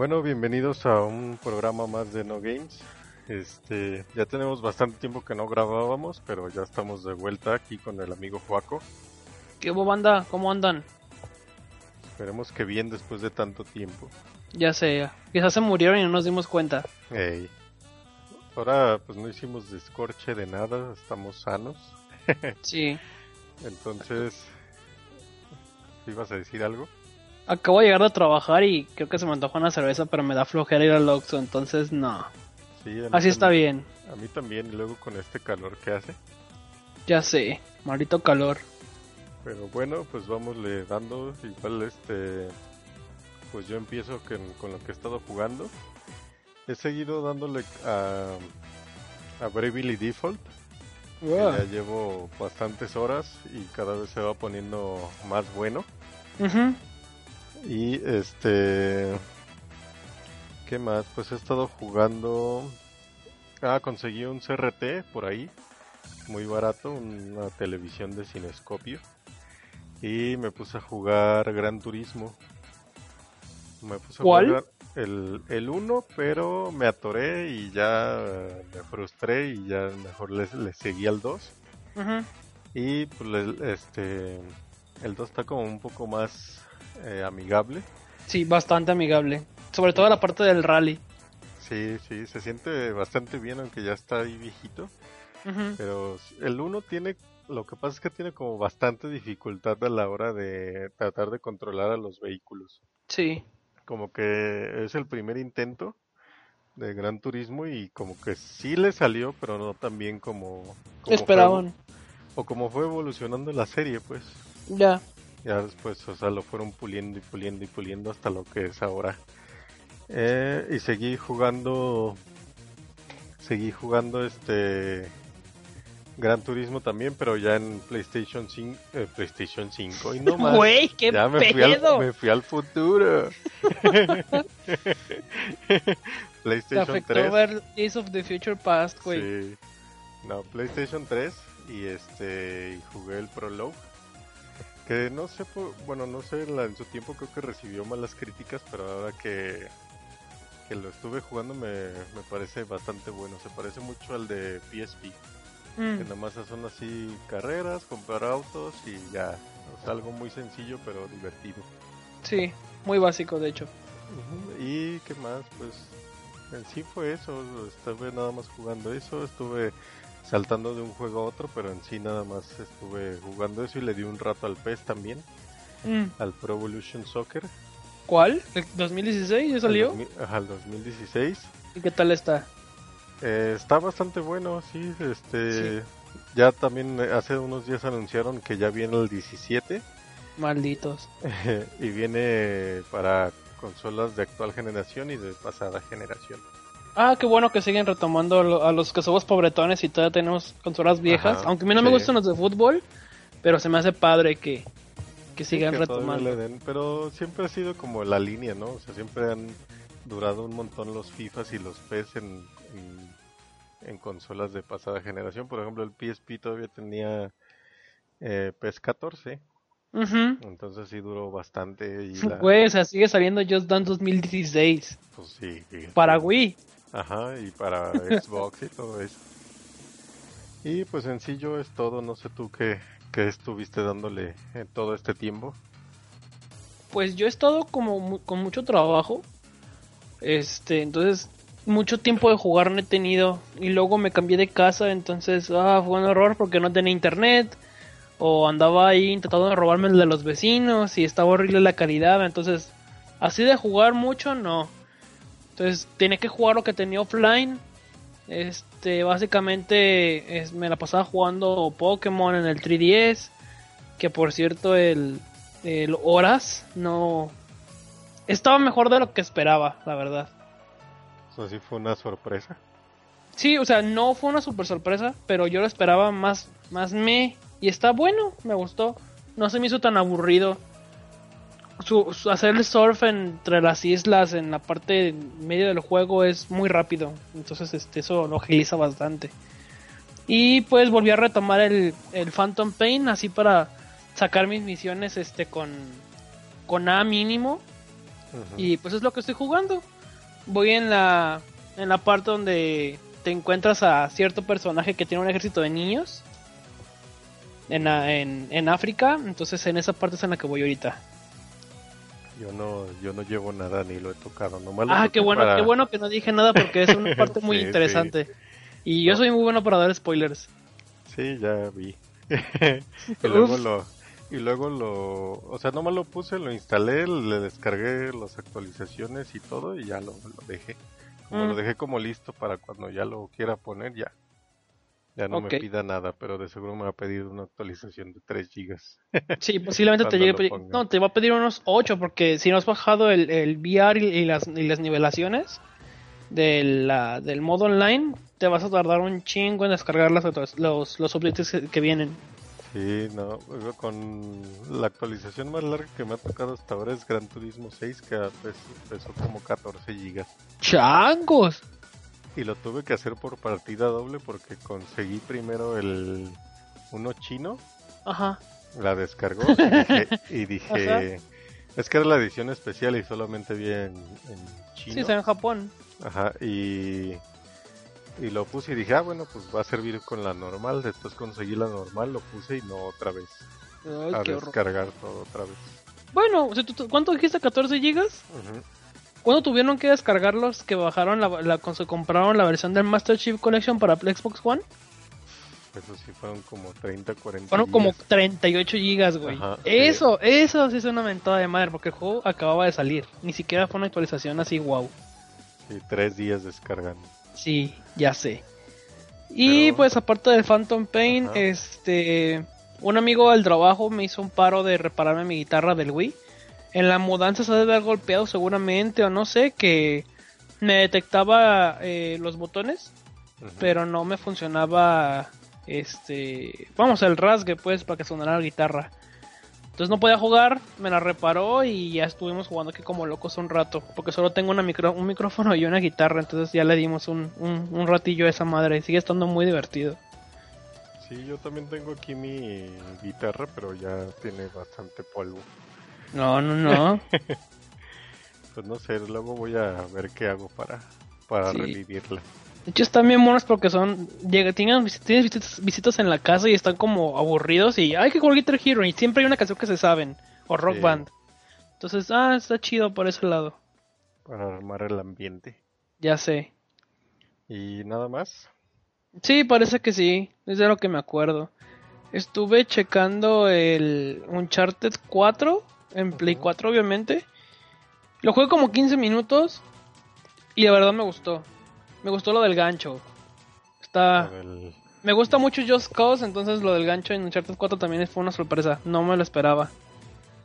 Bueno, bienvenidos a un programa más de No Games. Este, ya tenemos bastante tiempo que no grabábamos, pero ya estamos de vuelta aquí con el amigo Juaco. ¿Qué hubo, banda? ¿Cómo andan? Esperemos que bien después de tanto tiempo. Ya sé, quizás se murieron y no nos dimos cuenta. Ey. Ahora pues no hicimos descorche de nada, estamos sanos. Sí. Entonces, ¿ibas a decir algo? Acabo de llegar de trabajar y creo que se me antoja una cerveza, pero me da flojera ir al Oxxo, entonces no. Sí, a Así está bien. A mí también, y luego con este calor que hace. Ya sé, maldito calor. Pero bueno, pues vámosle dando. Igual este. Pues yo empiezo con, con lo que he estado jugando. He seguido dándole a. a Bravely Default. que Ya llevo bastantes horas y cada vez se va poniendo más bueno. Ujú. Y este. ¿Qué más? Pues he estado jugando. Ah, conseguí un CRT por ahí. Muy barato, una televisión de cinescopio. Y me puse a jugar Gran Turismo. Me puse a ¿Cuál? jugar el, el 1, pero me atoré y ya me frustré y ya mejor le, le seguí al 2. Ujú. Y pues este el 2 está como un poco más eh, amigable. Sí, bastante amigable. Sobre todo la parte del rally. Sí, sí, se siente bastante bien aunque ya está ahí viejito. Pero el 1 tiene, lo que pasa es que tiene como bastante dificultad a la hora de tratar de controlar a los vehículos. Sí. Como que es el primer intento de Gran Turismo y como que sí le salió, pero no tan bien como, como fue- Esperaban. o como fue evolucionando la serie, pues. Ya. Ya después, o sea, lo fueron puliendo y puliendo y puliendo hasta lo que es ahora. Eh, y seguí jugando, seguí jugando este Gran Turismo también, pero ya en PlayStation 5, eh, PlayStation 5 y no más. Güey, qué ya me fui, al, me fui al futuro. PlayStation afectó 3. ver Days of the Future Past, güey. Sí. No, PlayStation 3 y este y jugué el Prologue. Que no sé, por- bueno, no sé, la- en su tiempo creo que recibió malas críticas, pero ahora que, que lo estuve jugando me, me parece bastante bueno. Se parece mucho al de PSP, que Mm. nada más son así carreras, comprar autos y ya. O sea, algo muy sencillo pero divertido. Sí, muy básico, de hecho. Y qué más, pues en sí fue eso, estuve nada más jugando eso, estuve saltando de un juego a otro, pero en sí nada más estuve jugando eso y le di un rato al PES también, Mm. al Pro Evolution Soccer. ¿Cuál? ¿El 2016 ya salió? Al, 2000 ajá, al 2016. ¿Y qué tal está? Eh, está bastante bueno, sí, este... Ya también eh, hace unos días anunciaron que ya viene el 17 Malditos. y viene para consolas de actual generación y de pasada generación. Ah, qué bueno que siguen retomando lo- a los que somos pobretones y todavía tenemos consolas viejas. Ajá, Aunque a mí no me gustan los de fútbol, pero se me hace padre que, que sigan que retomando. den, pero siempre ha sido como la línea, ¿no? O sea, siempre han durado un montón los FIFAs y los PES en, en, en consolas de pasada generación. Por ejemplo, el PSP todavía tenía eh, PES 14, Ujú. entonces sí duró bastante. Y la, Güey, o sea, sigue saliendo Just Dance 2016 pues sí, para Wii. Ajá, y para Xbox y todo eso. Y pues en sí yo es todo, no sé tú qué, qué estuviste dándole en todo este tiempo. Pues yo he estado como con mucho trabajo. Este, entonces mucho tiempo de jugar no he tenido y luego me cambié de casa, entonces ah, fue un error porque no tenía internet o andaba ahí intentando de robarme el de los vecinos y estaba horrible la calidad, entonces así de jugar mucho no. Entonces tenía que jugar lo que tenía offline. Este, básicamente es- me la pasaba jugando Pokémon en el 3DS Que por cierto, el, el Horas no. Estaba mejor de lo que esperaba, la verdad. Eso sí fue una sorpresa. Sí, o sea, no fue una super sorpresa, pero yo lo esperaba más, más me. Y está bueno, me gustó. No se me hizo tan aburrido. Su, su- hacer el surf entre las islas en la parte medio del juego es muy rápido. Entonces este, eso lo agiliza bastante. Y pues volví a retomar el, el Phantom Pain así para sacar mis misiones este con, con A mínimo. Y pues es lo que estoy jugando. Voy en la en la parte donde te encuentras a cierto personaje que tiene un ejército de niños en, en, en África. Entonces en esa parte es en la que voy ahorita. Yo no, yo no llevo nada ni lo he tocado. Nomás lo Ah, qué bueno, para- qué bueno que no dije nada porque es una parte muy Sí, interesante. Y yo No. soy muy bueno para dar spoilers. Sí, ya vi. y luego lo, y luego lo, o sea, nomás lo puse, lo instalé, le descargué las actualizaciones y todo y ya lo, lo dejé. Como Mm. lo dejé como listo para cuando ya lo quiera poner, ya. Ya no me pida nada, pero de seguro me va a pedir una actualización de 3 gigas. Sí, posiblemente te llegue. No, te va a pedir unos 8 porque si no has bajado el, el VR y, y las, y las nivelaciones de la- del modo online, te vas a tardar un chingo en descargar las, los, los updates que, que vienen. Sí, no, con la actualización más larga que me ha tocado hasta ahora es Gran Turismo 6, que pes- pesó como 14 gigas. ¡Changos! Y lo tuve que hacer por partida doble porque conseguí primero el uno chino, Ajá. la descargó y dije, y dije- es que era la edición especial y solamente vi en, en chino. Sí, está en Japón. Ajá, y, y lo puse y dije, ah, bueno, pues va a servir con la normal. Después conseguí la normal, lo puse y no otra vez. Ay, a horror. descargar todo otra vez. Bueno, o sea, ¿tú- tú- ¿cuánto dijiste? ¿14 gigas? Ujú. ¿Cuándo tuvieron que descargar los que bajaron la, la cuando se compraron la versión del Master Chief Collection para Xbox One? Eso sí fueron como 30, 40 Fueron como gigas. 38 gigas, güey. Ajá, eso, eso sí es una mentada de madre, porque el juego acababa de salir. Ni siquiera fue una actualización así, wow. Sí, tres días descargando. Sí, ya sé. Y Pero- pues aparte del Phantom Pain, Ajá. este, un amigo del trabajo me hizo un paro de repararme mi guitarra del Wii. En la mudanza se debe haber golpeado seguramente o no sé, que me detectaba eh, los botones, pero no me funcionaba, este, vamos, el rasgue pues para que sonara la guitarra. Entonces no podía jugar, me la reparó y ya estuvimos jugando aquí como locos un rato, porque solo tengo una micro, un micrófono y una guitarra, entonces ya le dimos un, un, un ratillo a esa madre y sigue estando muy divertido. Sí, yo también tengo aquí mi guitarra, pero ya tiene bastante polvo. No, no, no. Pues no sé, luego voy a ver qué hago para, para Sí. revivirla. De hecho están bien monos porque son, llega, tienen, tienes visitas, visitas en la casa y están como aburridos y hay que jugar Guitar Hero y siempre hay una canción que se saben, o Rock Sí. Band. Entonces, ah, está chido por ese lado. Para armar el ambiente. Ya sé. Y nada más. Sí, parece que sí, es de lo que me acuerdo. Estuve checando el Uncharted 4 en Play Ujú. 4, obviamente. Lo jugué como 15 minutos y la verdad me gustó. Me gustó lo del gancho. Está. El- Me gusta mucho Just Cause, entonces lo del gancho en Uncharted 4 también fue una sorpresa. No me lo esperaba.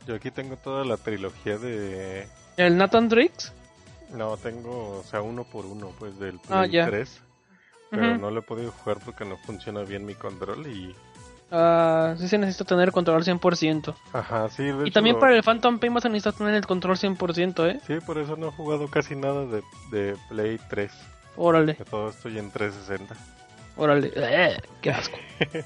Yo aquí tengo toda la trilogía de... ¿El Nathan Drix? No, tengo, o sea, uno por uno, pues del Ah, Play ya. 3. Pero no lo he podido jugar porque no funciona bien mi control y... Ah, sí se necesita tener control al 100%. Ajá, sí, de Y también lo- para el Phantom Pain vas a necesitar tener el control 100%, ¿eh? Sí, por eso no he jugado casi nada de, de Play 3. Órale, De todo estoy en 360. órale. Eh, qué asco.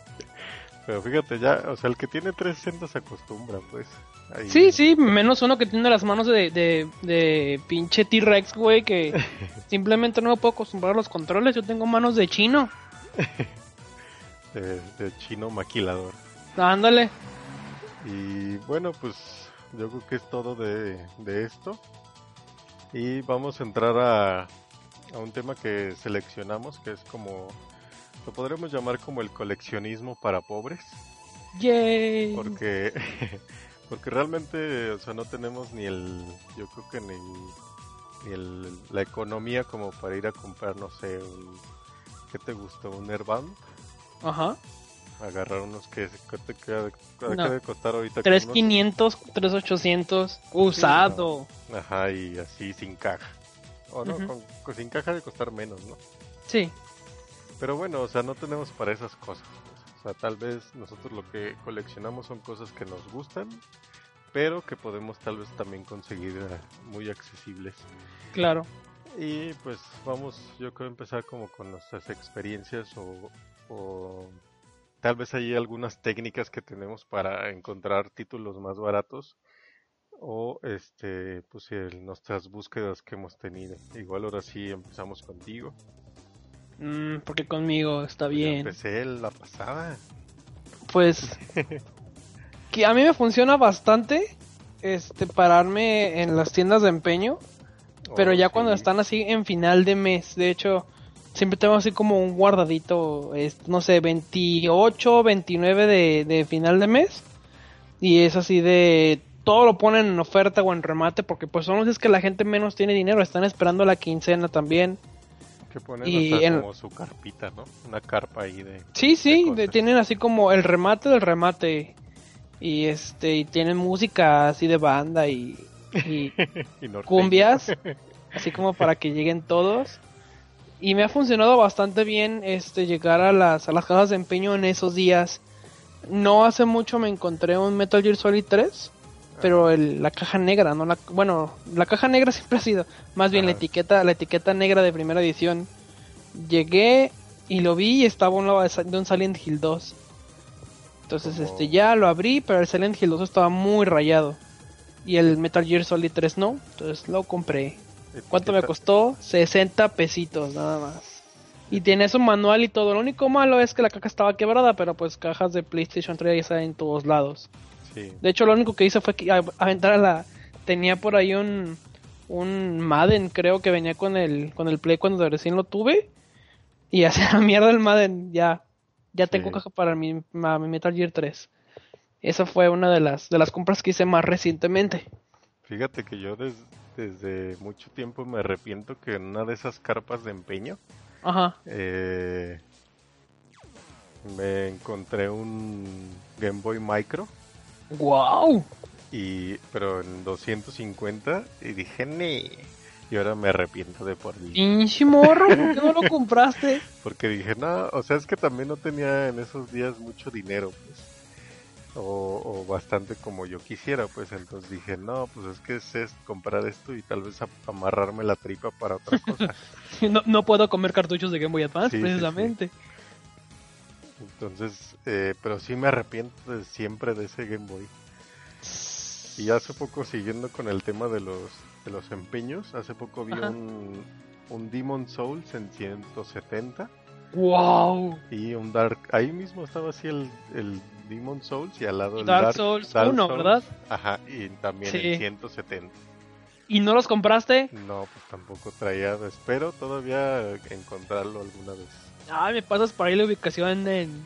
Pero fíjate ya, o sea, el que tiene 360 se acostumbra, pues. Ahí- Sí, sí, menos uno que tiene las manos de, de, de pinche T-Rex, güey, que simplemente no me puedo acostumbrar a los controles. Yo tengo manos de chino. De, de chino maquilador. Ándale. Y bueno, pues yo creo que es todo de, de esto. Y vamos a entrar a, a un tema que seleccionamos, que es como, lo podremos llamar como el coleccionismo para pobres. Yay. Porque, porque realmente, o sea, no tenemos ni el, yo creo que ni, ni el, la economía como para ir a comprar, no sé, un, ¿qué te gustó? ¿Un Airband? Ajá. agarrar unos que te queda No. de costar ahorita. como 3500, 3800, usado. unos- Ajá, y así sin caja. O no, con- sin caja de costar menos, ¿no? Sí, Pero bueno, o sea, no tenemos para esas cosas. pues. O sea, tal vez nosotros lo que coleccionamos son cosas que nos gustan, pero que podemos tal vez también conseguir eh, muy accesibles. claro. Y pues vamos, yo creo empezar como con nuestras experiencias o, o tal vez hay algunas técnicas que tenemos para encontrar títulos más baratos o este pues el- nuestras búsquedas que hemos tenido. Igual ahora sí empezamos contigo. Mm, porque conmigo está Yo bien. empecé la pasada. Pues que a mí me funciona bastante este pararme en las tiendas de empeño, pero Oh, ya cuando están así en final de mes, de hecho, siempre tengo así como un guardadito, es, no sé, 28, 29 de, de final de mes. Y es así de todo lo ponen en oferta o en remate porque pues son los días que la gente menos tiene dinero, están esperando la quincena también. que ponen y en- como su carpita, ¿no? Una carpa ahí de Sí, sí, de- tienen así como el remate del remate. Y este, y tienen música así de banda y, y cumbias, así como para que lleguen todos. Y me ha funcionado bastante bien este llegar a las, a las cajas de empeño en esos días. No hace mucho me encontré un Metal Gear Solid 3, pero el- la caja negra, no la bueno, la caja negra siempre ha sido, más bien la etiqueta, la etiqueta negra de primera edición. Llegué y lo vi y estaba un lado de, un Silent Hill 2. Entonces este ya lo abrí, pero el Silent Hill 2 estaba muy rayado. Y el Metal Gear Solid 3 no, entonces lo compré. ¿Cuánto me costó? 60 pesitos nada más. Y tiene su manual y todo. Lo único malo es que la caja estaba quebrada, pero pues cajas de PlayStation 3 ya están en todos lados. Sí. De hecho, lo único que hice fue que a- aventar a la... Tenía por ahí un, un Madden, creo que venía con el, con el Play cuando recién lo tuve. Y hacía la mierda el Madden. Ya, ya tengo Sí. caja para mi, ma- mi Metal Gear 3. Esa fue una de las, de las compras que hice más recientemente. Fíjate que yo des- desde mucho tiempo me arrepiento que en una de esas carpas de empeño Ajá. eh, me encontré un Game Boy Micro ¡Wow! y pero en 250 y dije nee y ahora me arrepiento de por vida Pinche morro, ¿por qué no lo compraste? porque dije no o sea es que también no tenía en esos días mucho dinero pues o, o bastante como yo quisiera pues entonces dije no pues es que es, es comprar esto y tal vez amarrarme la tripa para otra cosa No, no puedo comer cartuchos de Game Boy Advance, Sí, sí, precisamente. entonces eh, pero sí me arrepiento de siempre de ese Game Boy y hace poco siguiendo con el tema de los de los empeños hace poco vi Ajá. un un Demon Souls en 170 ¡Wow! y un Dark ahí mismo estaba así el, el Demon Souls y al lado el Dark Souls 1, ¿verdad? Ajá, y también Sí. en 170. ¿Y no los compraste? No, pues tampoco traía, espero todavía encontrarlo alguna vez. Ay, me pasas por ahí la ubicación en,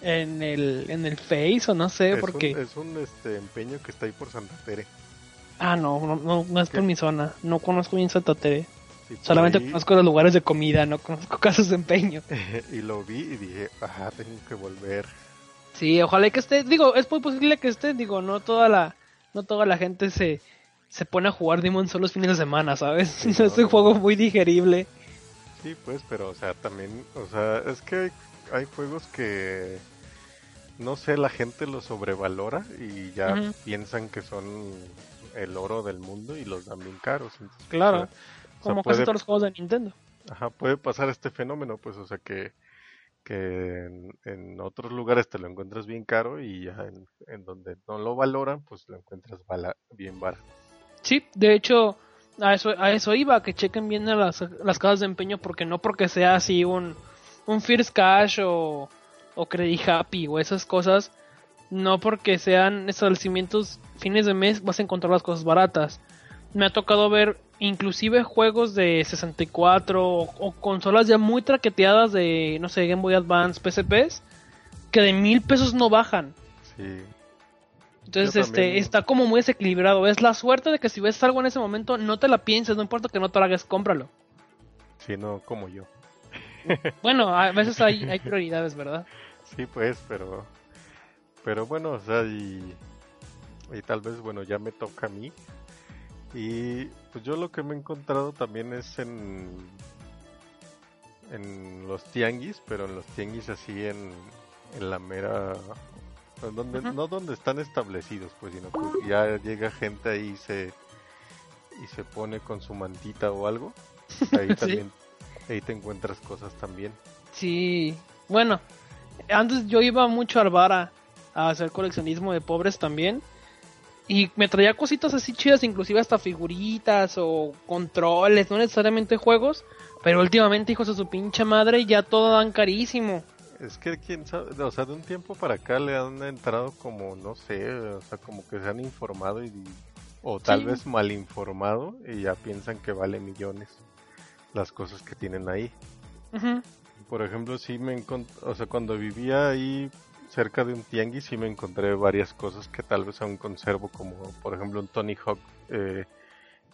en, el, en el Face o no sé, es, porque... un, es un este empeño que está ahí por Santa Tere. Ah, no, no, no, no es por mi zona. No conozco bien Santa Tere. Solamente ahí, conozco los lugares de comida, no conozco casas de empeño. y lo vi y dije, ajá, tengo que volver. Sí, ojalá que esté. Digo, es muy posible que esté. Digo, no toda la, no toda la gente se, se pone a jugar Demon solo los fines de semana, ¿sabes? Sí, es no, un no, juego muy digerible. Sí, pues, pero, o sea, también, o sea, es que hay, hay juegos que, no sé, la gente los sobrevalora y ya Ujú. piensan que son el oro del mundo y los dan bien caros. Entonces, Claro. o sea, sea, Como puede, casi todos los juegos de Nintendo. ajá, puede pasar este fenómeno, pues, o sea, que, que en, en otros lugares te lo encuentras bien caro y ya en, en donde no lo valoran, pues lo encuentras bala- bien barato. Sí, de hecho, a eso, a eso iba, que chequen bien las, las casas de empeño, porque no porque sea así un, un First Cash o, o Credit Happy o esas cosas, no porque sean establecimientos fines de mes vas a encontrar las cosas baratas. Me ha tocado ver inclusive juegos de 64 o, o consolas ya muy traqueteadas de, no sé, Game Boy Advance, PSPs, que de mil pesos no bajan. Sí, Entonces, Yo este, también. está como muy desequilibrado. Es la suerte de que si ves algo en ese momento, no te la pienses, no importa que no te la hagas, cómpralo. sí, no como yo. Bueno, a veces hay, hay prioridades, ¿verdad? sí, pues, pero. Pero bueno, o sea, y. Y tal vez, bueno, ya me toca a mí. Y pues yo lo que me he encontrado también es en. En los tianguis, pero en los tianguis así en, en la mera. Donde. No donde están establecidos, pues, sino que ya llega gente ahí y se. Y se pone con su mantita o algo. Ahí Sí. también. Ahí te encuentras cosas también. Sí, bueno, antes yo iba mucho al bar a, a hacer coleccionismo de pobres también. Y me traía cositas así chidas, inclusive hasta figuritas o controles, no necesariamente juegos. Pero últimamente, hijos de su pinche madre, ya todo dan carísimo. Es que quién sabe, o sea, de un tiempo para acá le han entrado como, no sé, o sea, como que se han informado y, o tal Sí. vez mal informado y ya piensan que vale millones las cosas que tienen ahí. Por ejemplo, sí me encontré, o sea, cuando vivía ahí cerca de un tianguis sí me encontré varias cosas que tal vez aún conservo, como por ejemplo un Tony Hawk eh,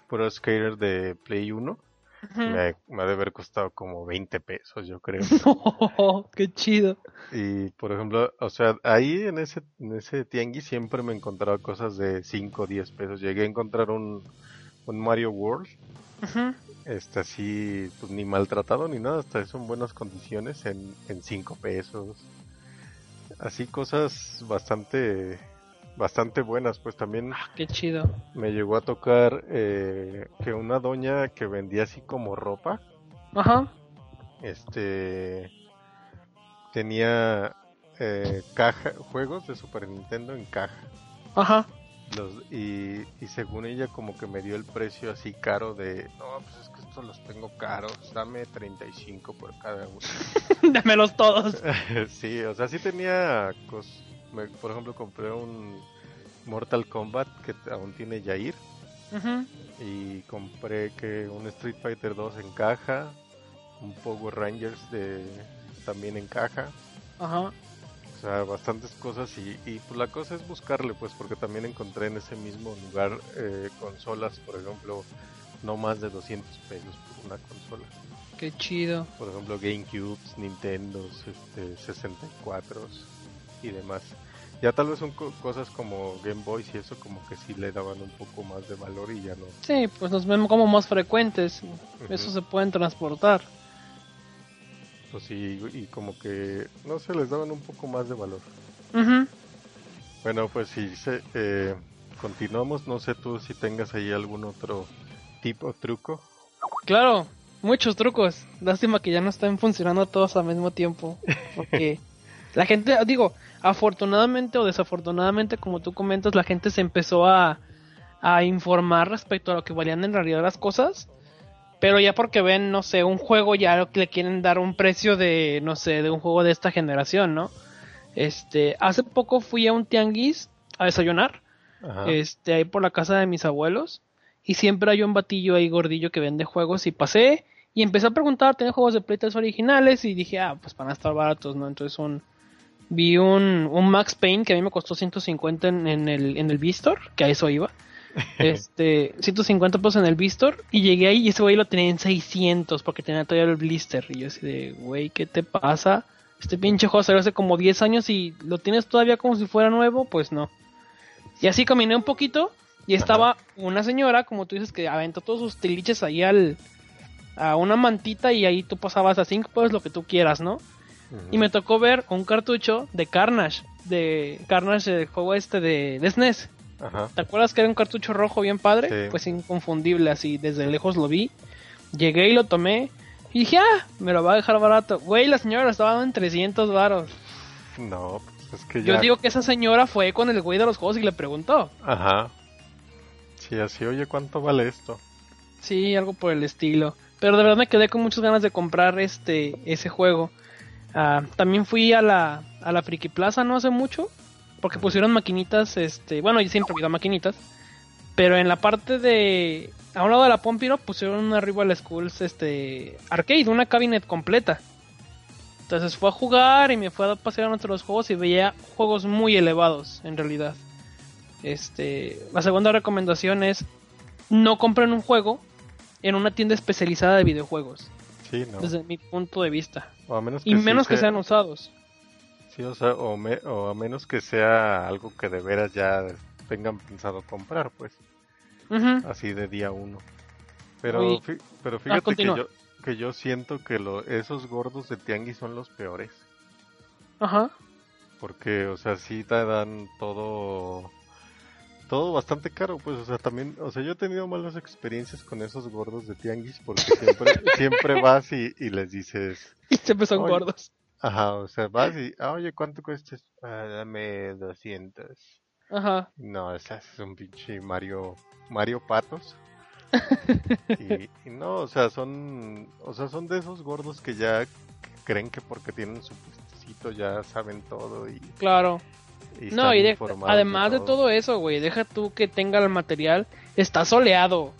Pro Skater de Play 1. Ujú. Me, me ha de haber costado como 20 pesos, yo creo. qué chido. Y por ejemplo, o sea, ahí en ese, en ese tianguis siempre me encontraba cosas de 5 o 10 pesos. Llegué a encontrar un, un Mario World, este así, pues ni maltratado ni nada, hasta eso en buenas condiciones, en, en 5 pesos. Así cosas bastante, bastante buenas, pues también Ah, qué chido. me llegó a tocar eh, que una doña que vendía así como ropa, Ajá. este tenía eh, caja juegos de Super Nintendo en caja Ajá. los, y, y según ella como que me dio el precio así caro de no pues es que estos los tengo caros dame 35 por cada uno Dámelos todos. sí o sea sí tenía cos- me- por ejemplo compré un Mortal Kombat que aún tiene Yair Ujú. y compré que un Street Fighter 2 en caja un Power Rangers de también en caja Ajá. O sea, bastantes cosas y, y pues la cosa es buscarle, pues porque también encontré en ese mismo lugar eh, consolas, por ejemplo, no más de 200 pesos por una consola. Qué chido. Por ejemplo, GameCubes, Nintendos, este, 64 y demás. Ya tal vez son co- cosas como Game Boy y eso como que sí le daban un poco más de valor y ya no. Sí, pues nos vemos como más frecuentes. Eso se pueden transportar. Pues sí, y como que no se les daban un poco más de valor. Bueno, pues si se, eh, continuamos, no sé tú si tengas ahí algún otro tipo truco. Claro, muchos trucos. Lástima que ya no están funcionando todos al mismo tiempo. Porque la gente, digo, afortunadamente o desafortunadamente, como tú comentas, la gente se empezó a, a informar respecto a lo que valían en realidad las cosas. Pero ya porque ven, no sé, un juego ya le quieren dar un precio de, no sé, de un juego de esta generación, ¿no? Este, hace poco fui a un tianguis a desayunar Ajá. este, ahí por la casa de mis abuelos. Y siempre hay un batillo ahí gordillo que vende juegos. Y pasé y empecé a preguntar, ¿tiene juegos de Play 3 originales? Y dije, ah, pues van a estar baratos, ¿no? Entonces un, vi un, un Max Payne que a mí me costó 150 en, en el, en el Vistor, que a eso iba. Este, 150 pesos en el Vistor. Y llegué ahí y ese güey lo tenía en 600 porque tenía todavía el blister. Y yo así de, güey, ¿qué te pasa? Este pinche juego salió hace como 10 años y lo tienes todavía como si fuera nuevo, pues no. Y así caminé un poquito y estaba una señora, como tú dices, que aventó todos sus tiliches ahí al, a una mantita y ahí tú pasabas a 5 pesos lo que tú quieras, ¿no? Y me tocó ver un cartucho de Carnage, de Carnage, el juego este de, de SNES. Ajá. ¿Te acuerdas que era un cartucho rojo bien padre? Sí. Pues inconfundible, así desde lejos lo vi. Llegué y lo tomé. Y dije, ah, me lo va a dejar barato. Güey, la señora lo estaba dando en 300 varos. No, pues es que ya. Yo digo que esa señora fue con el güey de los juegos y le preguntó. Ajá. Sí, así, oye, ¿cuánto vale esto? Sí, algo por el estilo. Pero de verdad me quedé con muchas ganas de comprar este ese juego. Ah, también fui a la, a la Friki Plaza no hace mucho. Porque pusieron maquinitas, este, bueno, yo siempre he habido maquinitas. Pero en la parte de. A un lado de la Pompiro pusieron una Rival Schools este, arcade, una cabinet completa. Entonces fue a jugar y me fue a pasear entre los juegos y veía juegos muy elevados, en realidad. Este, la segunda recomendación es no compren un juego en una tienda especializada de videojuegos, Sí, no. desde mi punto de vista. O a menos Y sí menos que se- sean usados. Sí, o sea, o, me- o a menos que sea algo que de veras ya tengan pensado comprar, pues, así de día uno. Pero, pero fíjate que yo, que yo siento que lo, esos gordos de tianguis son los peores. Ajá. Porque, o sea, sí te dan todo, todo bastante caro, pues, o sea, también, o sea, yo he tenido malas experiencias con esos gordos de tianguis porque siempre, siempre vas y, y les dices, Y siempre son Oye. gordos. ajá, o sea, vas y, ah, oye, ¿cuánto cuesta? esto? "Ah, dame 200. Ajá. No, ese es un pinche Mario, Mario Patos. y, y no, o sea, son, o sea, son de esos gordos que ya creen que porque tienen su puestecito ya saben todo y, Claro. Y No, y de- además de todo eso, güey, deja tú que tenga el material, está soleado,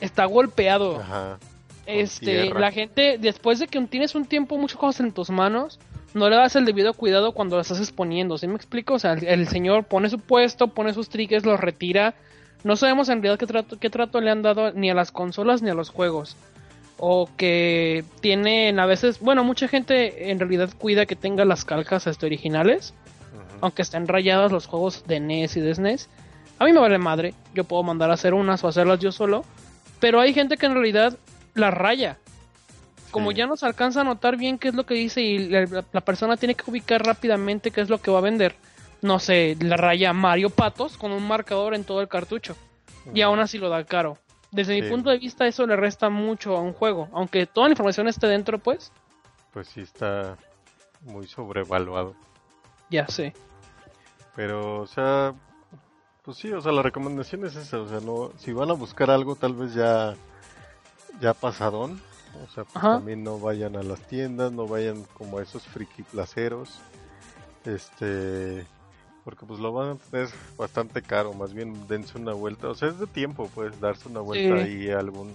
está golpeado. Ajá. Este, tierra. la gente, después de que tienes un tiempo, muchas cosas en tus manos, no le das el debido cuidado cuando las estás exponiendo, ¿sí me explico? O sea, el, el señor pone su puesto, pone sus triggers, los retira. No sabemos en realidad qué trato, qué trato le han dado ni a las consolas ni a los juegos. O que tienen a veces, bueno, mucha gente en realidad cuida que tenga las calcas este, originales. Aunque estén rayadas los juegos de NES y de SNES. A mí me vale madre, yo puedo mandar a hacer unas o hacerlas yo solo, pero hay gente que en realidad las raya. Como Sí. ya no se alcanza a notar bien qué es lo que dice y la, la persona tiene que ubicar rápidamente qué es lo que va a vender. No sé, la raya Mario Patos con un marcador en todo el cartucho. Y aún así lo da caro. Desde mi punto de vista eso le resta mucho a un juego. Aunque toda la información esté dentro, pues, Pues sí está muy sobrevaluado. ya sé. Pero, o sea, pues sí, o sea, la recomendación es esa, o sea, no, si van a buscar algo tal vez ya, ya pasadón, o sea, pues también no vayan a las tiendas, no vayan como a esos friki placeros, este, porque pues lo van a tener bastante caro, más bien dense una vuelta, o sea, es de tiempo, pues, darse una vuelta Sí. ahí a algún,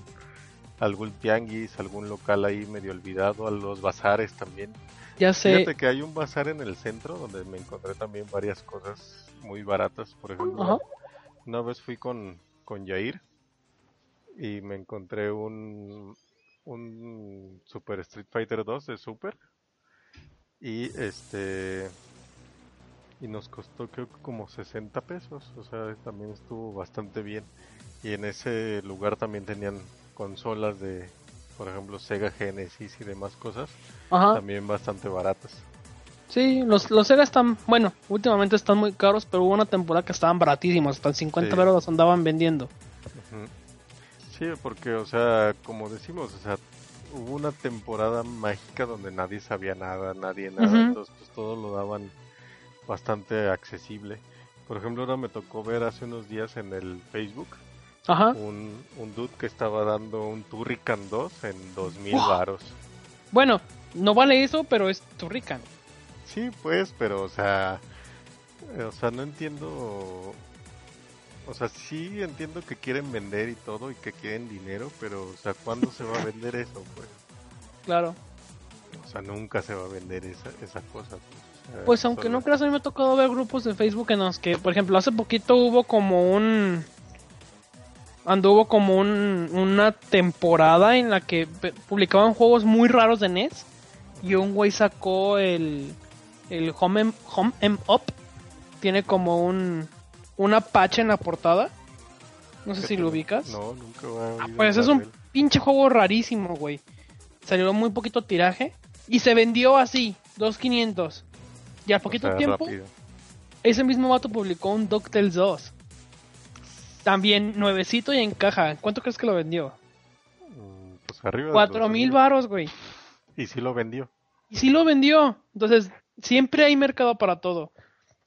algún tianguis, algún local ahí medio olvidado, a los bazares también. Ya sé. Fíjate que hay un bazar en el centro donde me encontré también varias cosas muy baratas. Por ejemplo, Ajá. una vez fui con, con Yair y me encontré un, un Super Street Fighter 2 de Super. Y este. Y nos costó creo que como 60 pesos. O sea, también estuvo bastante bien. Y en ese lugar también tenían consolas de, por ejemplo, Sega Genesis y demás cosas Ajá. también bastante baratas. Sí, los, los Sega están, bueno, últimamente están muy caros, pero hubo una temporada que estaban baratísimos, hasta en 50 Sí. los andaban vendiendo. Sí, porque, o sea, como decimos, o sea, hubo una temporada mágica donde nadie sabía nada, nadie nada, entonces pues todo lo daban bastante accesible. Por ejemplo, ahora me tocó ver hace unos días en el Facebook Ajá. un, un dude que estaba dando un Turrican 2 en 2000 ¡Wow! varos. Bueno, no vale eso, pero es Turrican. Sí, pues, pero, o sea, eh, o sea, no entiendo. O sea, sí entiendo que quieren vender y todo y que quieren dinero, pero, o sea, ¿cuándo se va a vender eso? Pues, Claro. o sea, nunca se va a vender esa, esa cosa. Pues, O sea, Pues aunque solo- no creas, a mí me ha tocado ver grupos de Facebook en los que, por ejemplo, hace poquito hubo como un... Anduvo como un, una temporada en la que publicaban juegos muy raros de NES. Y un güey sacó el, el Home, em, Home em Up. Tiene como un, una patch en la portada. No sé ¿Qué si lo ubicas. No, nunca voy a Ah, pues es un pinche juego rarísimo, güey. Salió muy poquito tiraje. Y se vendió así, 2.500. Y al poquito tiempo, ese mismo vato publicó un DuckTales 2. También nuevecito y en caja. ¿Cuánto crees que lo vendió? Pues arriba Cuatro mil varos, güey. Y sí lo vendió. Y sí lo vendió. Entonces, siempre hay mercado para todo.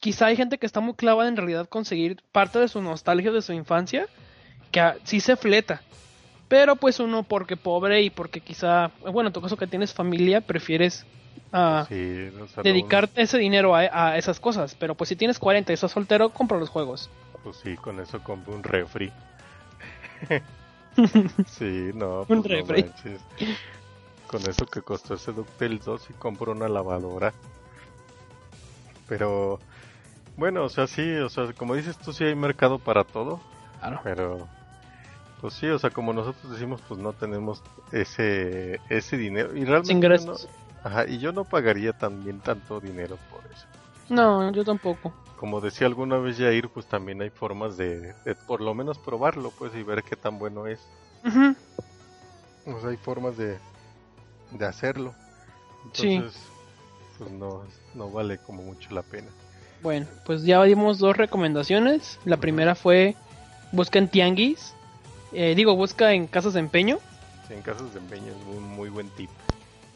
Quizá hay gente que está muy clavada en realidad conseguir parte de su nostalgia de su infancia, que ah, sí se fleta. Pero pues uno porque pobre y porque quizá, bueno, en tu caso que tienes familia, prefieres ah, Sí, sea, no- dedicar ese dinero a, a esas cosas. Pero pues si tienes 40 y estás soltero, compra los juegos. Pues sí, con eso compro un refri. sí, no, Un pues no refri. manches. Con eso que costó ese DuckTales 2 y compro una lavadora. Pero, bueno, o sea, sí, o sea, como dices tú, sí hay mercado para todo. Claro. Pero, pues sí, o sea, como nosotros decimos, pues no tenemos ese ese dinero. Y realmente no- Ajá, y yo no pagaría también tanto dinero por eso. No, yo tampoco. Como decía alguna vez Jair, pues también hay formas de, de por lo menos probarlo, pues, y ver qué tan bueno es. O sea, hay formas de, de hacerlo. Sí. Entonces, pues no, no vale como mucho la pena. Bueno, pues ya dimos dos recomendaciones. La primera fue busca en tianguis. Eh, digo, busca en casas de empeño. Sí, en casos de empeño es un muy buen tip.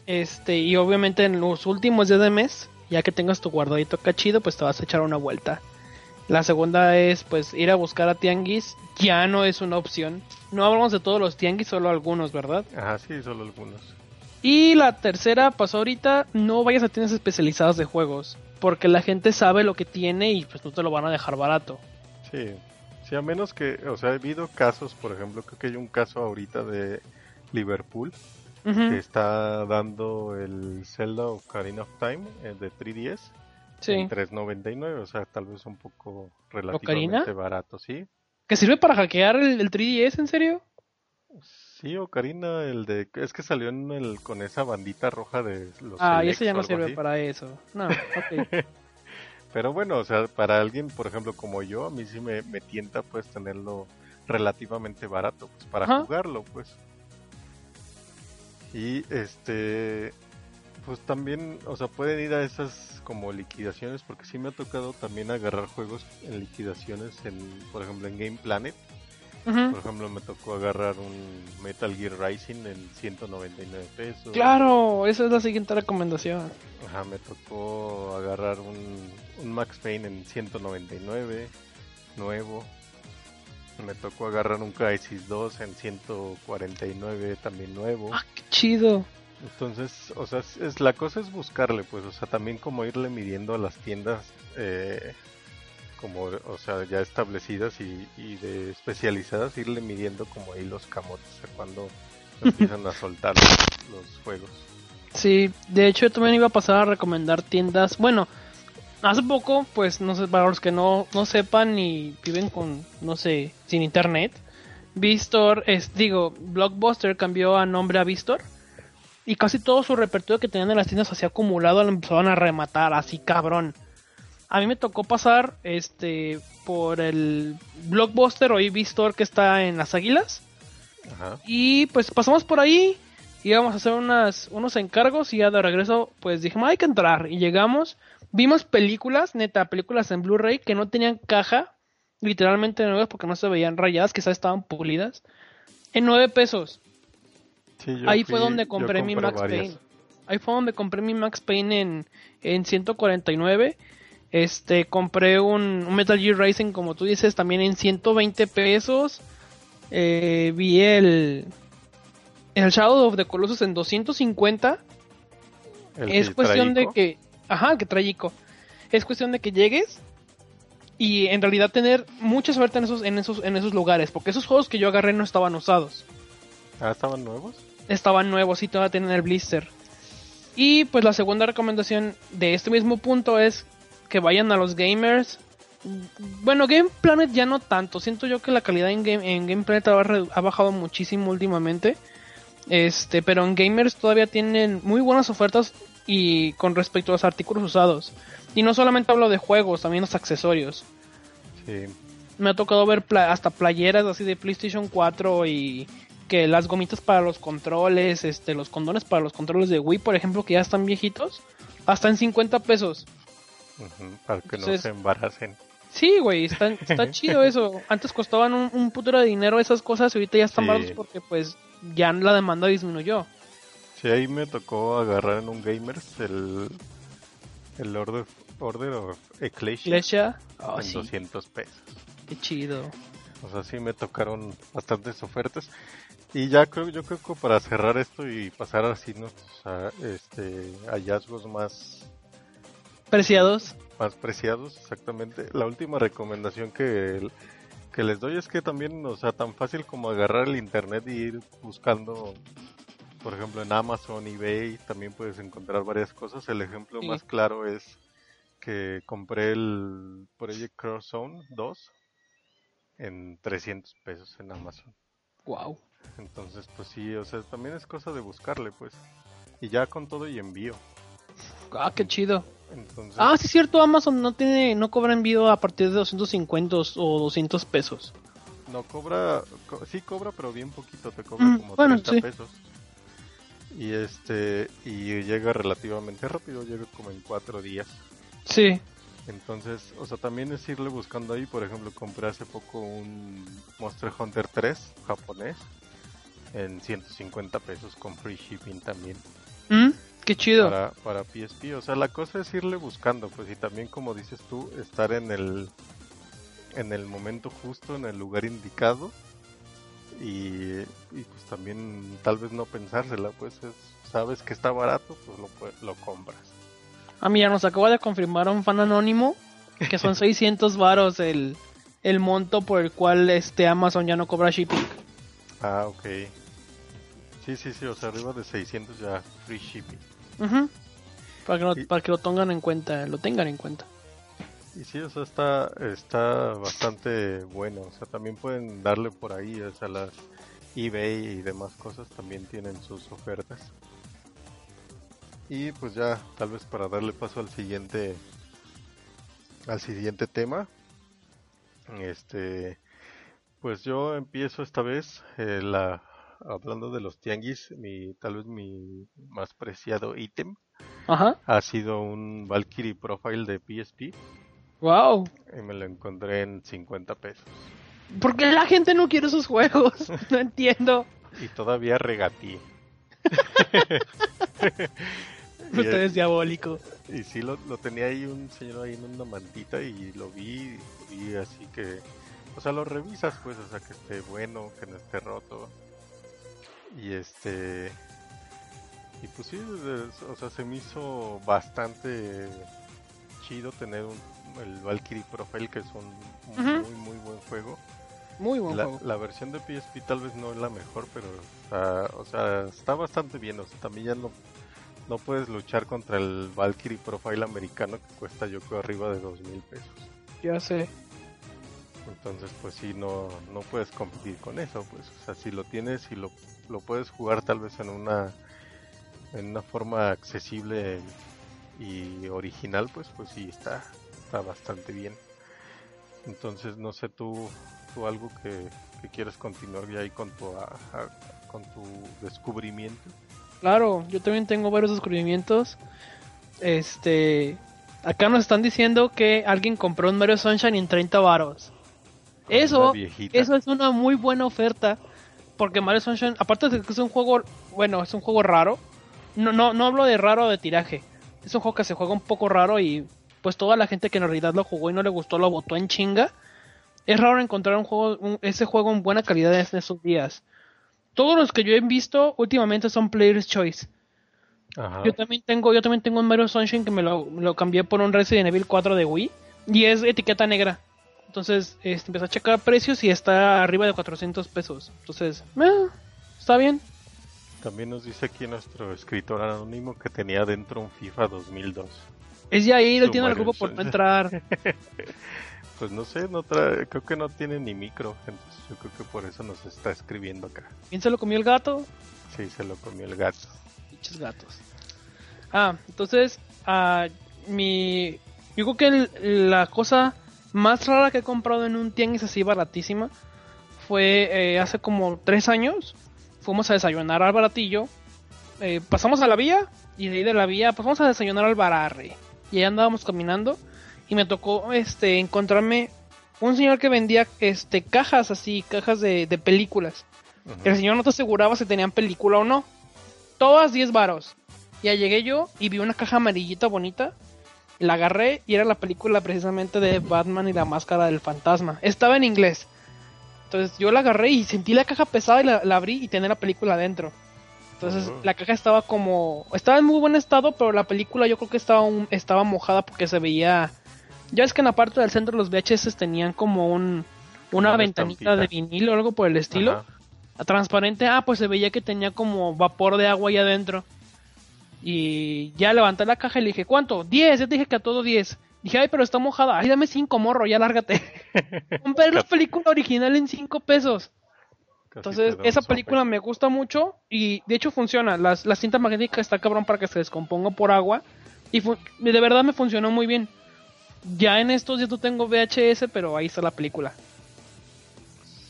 Este, y obviamente en los últimos días de mes, ya que tengas tu guardadito cachido, pues te vas a echar una vuelta. La segunda es pues ir a buscar a tianguis. Ya no es una opción. No hablamos de todos los tianguis, solo algunos, ¿verdad? Ajá, sí, solo algunos. Y la tercera pasó ahorita, no vayas a tiendas especializadas de juegos, porque la gente sabe lo que tiene y pues no te lo van a dejar barato. Sí, sí, a menos que, o sea, ha habido casos, por ejemplo, creo que hay un caso ahorita de Liverpool Que está dando el Zelda Ocarina of Time eh, de 3DS Sí. en 3.99, o sea, tal vez un poco relativamente barato, ¿sí? ¿Que sirve para hackear el, el 3DS, en serio? Sí, Ocarina, el de, es que salió en el, con esa bandita roja de los Ah, y ese ya no sirve así. para eso. No, ok. Pero bueno, o sea, para alguien, por ejemplo, como yo, a mí sí me, me tienta pues tenerlo relativamente barato, pues para Ajá. jugarlo, pues. Y este, pues también, o sea, pueden ir a esas como liquidaciones, porque sí me ha tocado también agarrar juegos en liquidaciones, en, por ejemplo, en Game Planet. Ujú. Por ejemplo, me tocó agarrar un Metal Gear Rising en 199 pesos. Claro, esa es la siguiente recomendación. Ajá, me tocó agarrar un, un Max Payne en 199, nuevo. Me tocó agarrar un Crysis 2 en 149, también nuevo. Ah, qué chido. Entonces, o sea, es, la cosa es buscarle, pues, o sea, también como irle midiendo a las tiendas, eh, como, o sea, ya establecidas y, y de especializadas, irle midiendo como ahí los camotes cuando empiezan a soltar los, los juegos. Sí, de hecho yo también iba a pasar a recomendar tiendas. Bueno, hace poco, pues no sé, para los que no, no sepan y viven con, no sé, sin internet, Vistor, es, digo, Blockbuster cambió a nombre a Vistor. Y casi todo su repertorio que tenían en las tiendas así acumulado lo empezaron a rematar, así cabrón. A mí me tocó pasar este por el Blockbuster o Vistor que está en las Águilas. Ajá. Y pues pasamos por ahí, íbamos a hacer unas, unos encargos y ya de regreso pues dijimos hay que entrar y llegamos, vimos películas, neta, películas en Blu-ray que no tenían caja, literalmente nuevas porque no se veían rayadas, quizás estaban pulidas, en 9 pesos. Sí, Ahí fue donde compré mi Max varias. Payne. Ahí fue donde compré mi Max Payne en, en 149. Este, compré un, un Metal Gear Rising, como tú dices, también en 120 pesos. Eh, vi el, el Shadow of the Colossus en 250. El es cuestión de que, ajá, que trae Ico. Es cuestión de que llegues y en realidad tener mucha suerte en esos, en esos, en esos lugares, porque esos juegos que yo agarré no estaban usados Ah, ¿estaban nuevos? estaban nuevos y todavía tienen el blister. Y pues la segunda recomendación de este mismo punto es que vayan a los gamers. Bueno, Game Planet ya no tanto. Siento yo que la calidad en Game, en Game Planet ha, ha bajado muchísimo últimamente. Este, pero en gamers todavía tienen muy buenas ofertas y con respecto a los artículos usados. Y no solamente hablo de juegos, también los accesorios. Sí. Me ha tocado ver pla- hasta playeras así de PlayStation 4 y que las gomitas para los controles, este, los condones para los controles de Wii, por ejemplo, que ya están viejitos, hasta en 50 pesos. ujú, para que no se embaracen. Sí, güey, está, está chido eso. Antes costaban un, un putero de dinero esas cosas y ahorita ya están Sí. baratos porque pues ya la demanda disminuyó. Sí, ahí me tocó agarrar en un Gamers el, el Order, Order of Ecclesia Iglesia, oh, en sí, 200 pesos. qué chido. O sea, sí me tocaron bastantes ofertas. Y ya creo, yo creo que para cerrar esto y pasar así ¿no? este, hallazgos más, Preciados. más preciados, exactamente. La última recomendación que, que les doy es que también, o sea, tan fácil como agarrar el internet y ir buscando, por ejemplo, en Amazon, eBay, también puedes encontrar varias cosas. El ejemplo Sí. más claro es que compré el Project Cross Zone 2 en 300 pesos en Amazon. Wow. Entonces, pues sí, o sea, también es cosa de buscarle, pues. Y ya con todo y envío. Ah, qué chido. Entonces, Ah, sí es cierto, Amazon no tiene, no cobra envío a partir de 250 o 200 pesos. no cobra, co- sí cobra, pero bien poquito, te cobra Mm, como bueno, 30 sí. pesos. Y este, y llega relativamente rápido, llega como en cuatro días. Sí. Entonces, o sea, también es irle buscando ahí, por ejemplo, compré hace poco un Monster Hunter 3 japonés en 150 pesos con free shipping también Mm, Qué chido. para, para PSP. O sea, la cosa es irle buscando, pues, y también como dices tú, estar en el en el momento justo, en el lugar indicado y, y pues también tal vez no pensársela, pues es- sabes que está barato, pues lo, lo compras. Ah, mira, nos acaba de confirmar un fan anónimo que son 600 varos el, el monto por el cual este Amazon ya no cobra shipping. Ah, ok. Sí, sí, sí, o sea, arriba de 600 ya free shipping. Ujú. Para que, lo, Y- para que lo tengan en cuenta, lo tengan en cuenta. Y sí, o sea, está, está bastante bueno. O sea, también pueden darle por ahí, o sea, las eBay y demás cosas también tienen sus ofertas. Y pues ya, tal vez para darle paso al siguiente, al siguiente tema. Este, pues yo empiezo esta vez, eh, la, hablando de los tianguis, mi, tal vez mi más preciado ítem Ajá. ha sido un Valkyrie Profile de PSP. Wow. Y me lo encontré en 50 pesos. ¿Por qué la gente no quiere esos juegos? No entiendo. Y todavía regateé. y, Usted es diabólico. y sí, lo, lo tenía ahí un señor ahí en una mantita y lo vi, y así que... O sea, lo revisas pues, o sea, que esté bueno, que no esté roto. Y este... Y pues sí, o sea, se me hizo bastante chido tener un, el Valkyrie Profile, que es un, muy, muy buen juego. Muy buen La, juego. la versión de PSP tal vez no es la mejor, pero está, o sea, está bastante bien. O sea, también ya no, no puedes luchar contra el Valkyrie Profile americano que cuesta yo creo arriba de dos mil pesos. Ya sé. Entonces, pues sí, no, no puedes competir con eso. Pues, o sea, si lo tienes y lo, lo puedes jugar tal vez en una, en una forma accesible y original, pues, pues sí, está, está bastante bien. Entonces, no sé tú, tú algo que, que quieres continuar ya ahí con tu, a- a- con tu descubrimiento. Claro, yo también tengo varios descubrimientos. Este, acá nos están diciendo que alguien compró un Mario Sunshine en 30 varos. Eso, eso es una muy buena oferta, porque Mario Sunshine, aparte de que es un juego, bueno, es un juego raro. No, no, no hablo de raro de tiraje. Es un juego que se juega un poco raro y pues toda la gente que en realidad lo jugó y no le gustó lo votó en chinga. Es raro encontrar un juego, un- ese juego en buena calidad en esos días. Todos los que yo he visto últimamente son Player's Choice. Ajá. Yo también tengo, yo también tengo un Mario Sunshine que me lo, lo cambié por un Resident Evil 4 de Wii y es etiqueta negra. Entonces, este, empecé a checar precios y está arriba de 400 pesos. Entonces, eh, está bien. También nos dice aquí nuestro escritor anónimo que tenía dentro un FIFA 2002. Es ya ahí, lo tiene el Mario grupo por no entrar. Pues no sé, no trae, creo que no tiene ni micro, entonces yo creo que por eso nos está escribiendo acá. ¿Quién se lo comió el gato? Sí, se lo comió el gato. Pinches gatos. Ah, entonces, ah, mi. Yo creo que el- la cosa más rara que he comprado en un tianguis así baratísima fue eh, hace como tres años. Fuimos a desayunar al baratillo. eh, pasamos a la vía y de ahí de la vía, pues vamos a desayunar al bararre. Y ahí andábamos caminando y me tocó este encontrarme un señor que vendía este cajas así, cajas de, de películas. El señor no te aseguraba si tenían película o no. Todas 10 varos. Ya llegué yo y vi una caja amarillita bonita. La agarré y era la película precisamente de Batman y la máscara del fantasma. Estaba en inglés. Entonces yo la agarré y sentí la caja pesada y la, la abrí y tenía la película adentro. Entonces la caja estaba como... Estaba en muy buen estado, pero la película yo creo que estaba, un- estaba mojada porque se veía... Ya es que en la parte del centro los VHS tenían como un... Una Una ventanita de vinilo o algo por el estilo transparente, ah, pues se veía que tenía como vapor de agua ahí adentro. Y ya levanté la caja y le dije, ¿cuánto? 10, ya te dije que a todo 10. Dije, ay, pero está mojada. Ay, dame 5, morro, ya lárgate. Compré la película original en 5 pesos. Entonces, esa película me gusta mucho y de hecho funciona. Las, la cinta magnética está cabrón para que se descomponga por agua y de verdad me funcionó muy bien. Ya en estos días no tengo VHS, pero ahí está la película.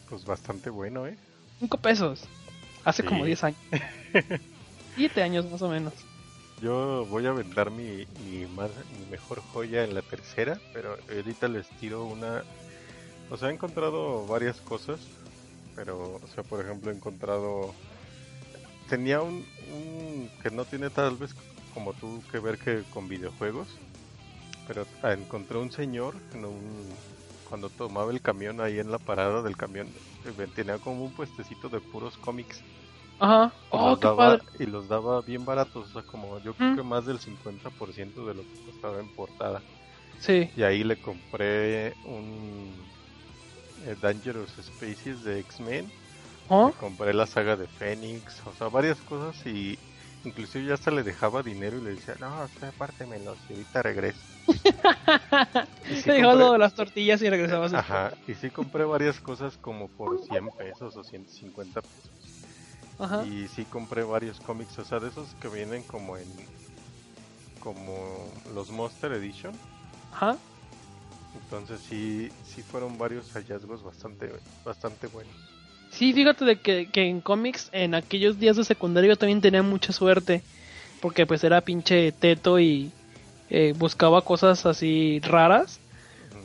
Pues bastante bueno, ¿eh? 5 pesos. Hace Sí. como 10 años. 7 años más o menos. Yo voy a vender mi, mi, más, mi mejor joya en la tercera, pero ahorita les tiro una... O sea, he encontrado varias cosas, pero, o sea, por ejemplo, he encontrado... Tenía un, un que no tiene tal vez como tú que ver que con videojuegos, pero encontré un señor en un, cuando tomaba el camión ahí en la parada del camión, eh, tenía como un puestecito de puros cómics Ajá. y Oh, los qué daba, padre. y los daba bien baratos, o sea, como yo creo Mm. que más del 50% de lo que costaba en portada. Sí. Y ahí le compré un eh, Dangerous Species de X-Men, ¿Oh? le compré la saga de Phoenix, o sea, varias cosas y inclusive ya hasta le dejaba dinero y le decía, no, usted apártemelos y ahorita regreso. Y sí Te dejó compré- lo de las tortillas y regresabas. Ajá, y sí compré varias cosas como por 100 pesos o 150 pesos. Ajá. Y sí compré varios cómics, o sea, de esos que vienen como en como los Monster Edition. Ajá. Entonces sí sí fueron varios hallazgos bastante bastante buenos. Sí, fíjate de que, que en cómics, en aquellos días de secundario yo también tenía mucha suerte. Porque pues era pinche teto y eh, buscaba cosas así raras.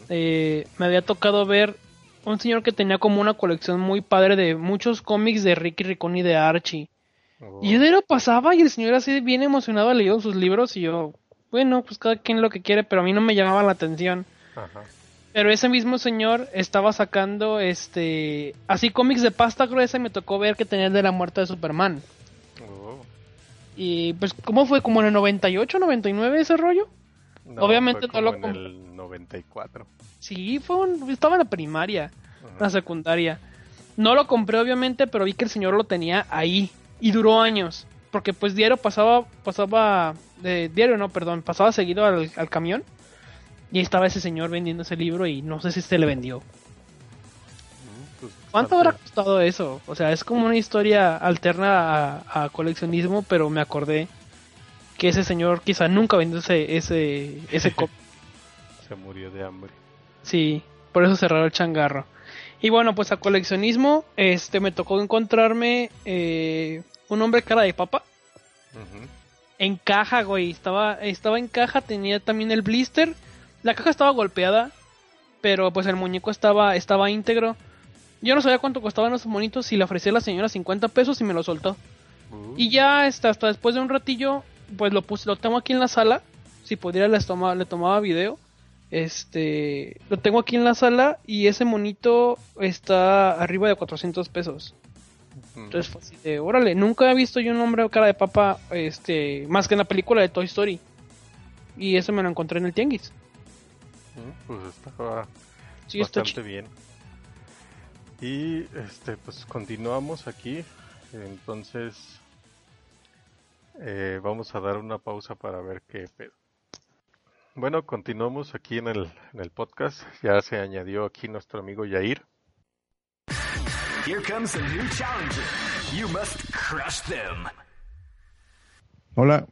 Eh, me había tocado ver un señor que tenía como una colección muy padre de muchos cómics de Ricky Ricón y de Archie. Oh, Y yo de lo pasaba y el señor así bien emocionado leyendo sus libros y yo, bueno, pues cada quien lo que quiere, pero a mí no me llamaba la atención. Ajá. Pero ese mismo señor estaba sacando, este, así cómics de pasta gruesa y me tocó ver que tenía el de la muerte de Superman. Oh, Y pues, ¿cómo fue? ¿Como en el 98, 99 ese rollo? no, Obviamente fue no lo como en comp- el 94. Sí, fue un- estaba en la primaria, Ajá. en la secundaria. No lo compré obviamente, pero vi que el señor lo tenía ahí y duró años. Porque pues diario pasaba, pasaba, de, diario no, perdón, pasaba seguido al, al camión. Y ahí estaba ese señor vendiendo ese libro y no sé si se le vendió. Pues, ¿Cuánto habrá costado eso? O sea, es como una historia alterna a, a coleccionismo, pero me acordé que ese señor quizá nunca vendió ese, ese, ese. Se murió de hambre. Sí, por eso cerraron el changarro. Y bueno, pues a coleccionismo, este me tocó encontrarme eh, un hombre cara de papa en caja, güey. Estaba, estaba en caja, tenía también el blister. La caja estaba golpeada, pero pues el muñeco estaba, estaba íntegro. Yo no sabía cuánto costaban esos monitos y le ofrecí a la señora 50 pesos y me lo soltó. Uh, Y ya hasta, hasta después de un ratillo, pues lo puse, lo tengo aquí en la sala. Si pudiera les toma, le tomaba video. Este, lo tengo aquí en la sala y ese monito está arriba de 400 pesos. Entonces fue así de, órale, nunca he visto yo un hombre cara de papa, este, más que en la película de Toy Story. Y eso me lo encontré en el tianguis. Pues estaba Sí, bastante bien. Y este, pues continuamos aquí. Entonces, eh, vamos a dar una pausa para ver qué pedo. Bueno, continuamos aquí en el, en el podcast. Ya se añadió aquí nuestro amigo Yair. Here comes a new challenger. You must crush them. Hola,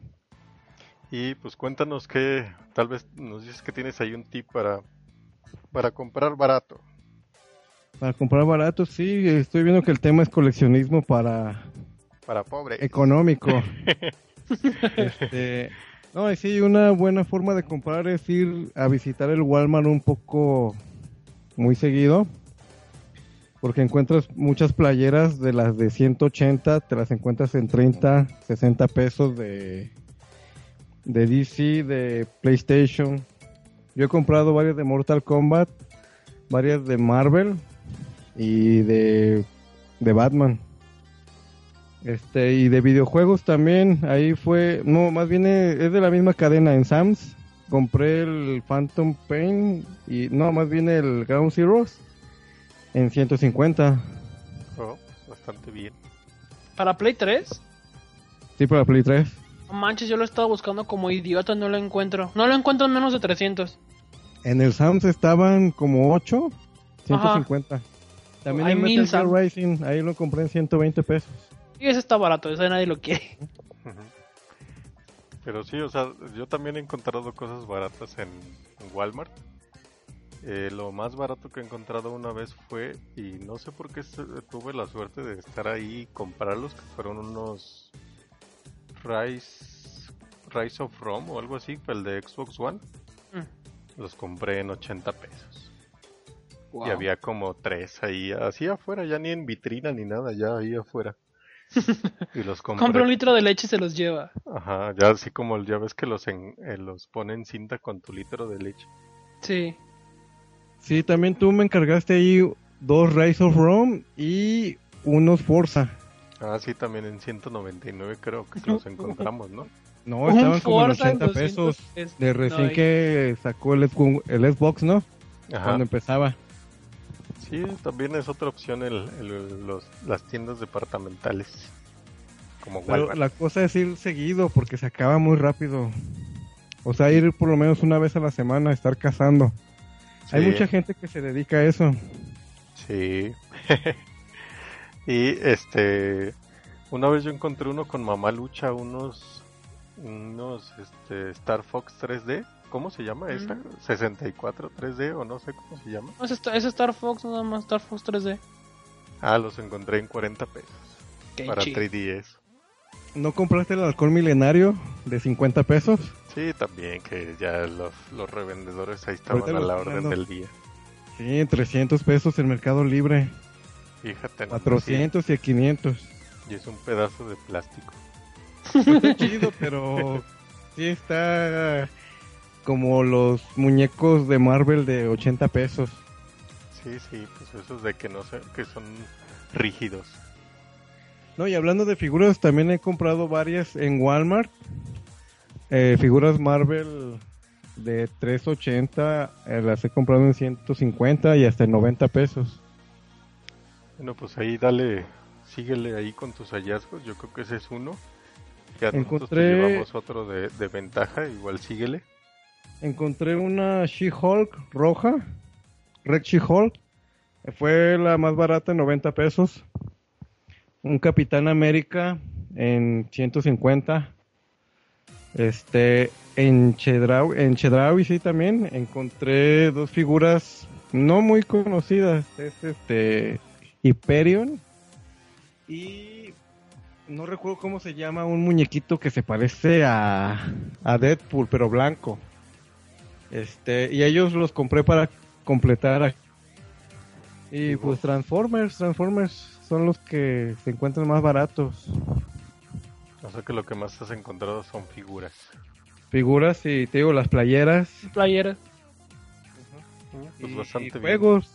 Y pues cuéntanos que tal vez nos dices que tienes ahí un tip para, para comprar barato. para comprar barato, sí, estoy viendo que el tema es coleccionismo para Para pobre. económico. este, no, y sí, una buena forma de comprar es ir a visitar el Walmart un poco muy seguido. Porque encuentras muchas playeras de las de 180, te las encuentras en 30, 60 pesos de, de DC, de PlayStation. Yo he comprado varias de Mortal Kombat, varias de Marvel y de, de Batman. Este, y de videojuegos también, ahí fue, no, más bien es es de la misma cadena en Sam's. Compré el Phantom Pain y no, más bien el Ground Zeroes en 150. Oh, bastante bien. Para Play 3, Sí, para Play 3. Manches, yo lo he estado buscando como idiota, no lo encuentro. No lo encuentro en menos de 300. En el Sam's estaban como 8, 150. También Hay Metal Gear. Rising, ahí lo compré en 120 pesos. Y ese está barato, ese nadie lo quiere. Pero sí, o sea, yo también he encontrado cosas baratas en, Walmart. Eh, lo más barato que he encontrado una vez fue, y no sé por qué tuve la suerte de estar ahí y comprarlos, que fueron unos Rise, Rise of Rome o algo así, el de Xbox One. Mm. Los compré en 80 pesos. Wow. Y había como tres ahí, así afuera, ya ni en vitrina ni nada, ya ahí afuera. y los compré. Compra un litro de leche y se los lleva. Ajá, ya así como ya ves que los, en, eh, los ponen cinta con tu litro de leche. Sí. Sí, también tú me encargaste ahí dos Rise of Rome y unos Forza. Ah, sí, también en 199 creo que los encontramos, ¿no? No, estaban como en Forza en 80 pesos 200 pesos. de recién No, que sacó el, Xbox- el Xbox, ¿no? Ajá. Cuando empezaba. Sí, también es otra opción el, el- los, las tiendas departamentales. Como Pero la cosa es ir seguido porque se acaba muy rápido. O sea, ir por lo menos una vez a la semana a estar cazando. Hay mucha gente que se dedica a eso. Sí. y este, una vez yo encontré uno con Mamá Lucha, unos, unos este, Star Fox 3D. ¿Cómo se llama esta? Mm. 64 3D o no sé cómo se llama. Está- ese Star Fox, nada más Star Fox 3D. Ah, los encontré en 40 pesos Qué para chido. 3DS. ¿No compraste el alcohol milenario de 50 pesos? Sí, también que ya los, los revendedores ahí estaban Ahorita a la orden del día. Sí, en 300 pesos en Mercado Libre. Fíjate, nomás, 400 y 500. sí, y es un pedazo de plástico. Está chido, pero sí está como los muñecos de Marvel de 80 pesos. Sí, sí, pues esos de que no sé, que son rígidos. No, y hablando de figuras, también he comprado varias en Walmart. Eh, figuras Marvel de 380, eh, las he comprado en 150 y hasta en 90 pesos. Bueno, pues ahí dale, síguele ahí con tus hallazgos. Yo creo que ese es uno. Ya nosotros te Encontré- llevamos otro de, de ventaja, igual síguele. Encontré una She-Hulk roja, Red She-Hulk. Eh, Fue la más barata en 90 pesos. Un Capitán América en 150. Este, en Chedraui, en Chedraui sí también encontré dos figuras no muy conocidas. Es este Hyperion y no recuerdo cómo se llama un muñequito que se parece a, a Deadpool pero blanco. Este, y ellos los compré para completar. a- Y pues Transformers, Transformers son los que se encuentran más baratos. O sea que lo que más has encontrado son figuras. Figuras y te digo las playeras Playera. Pues y, bastante y bien. juegos.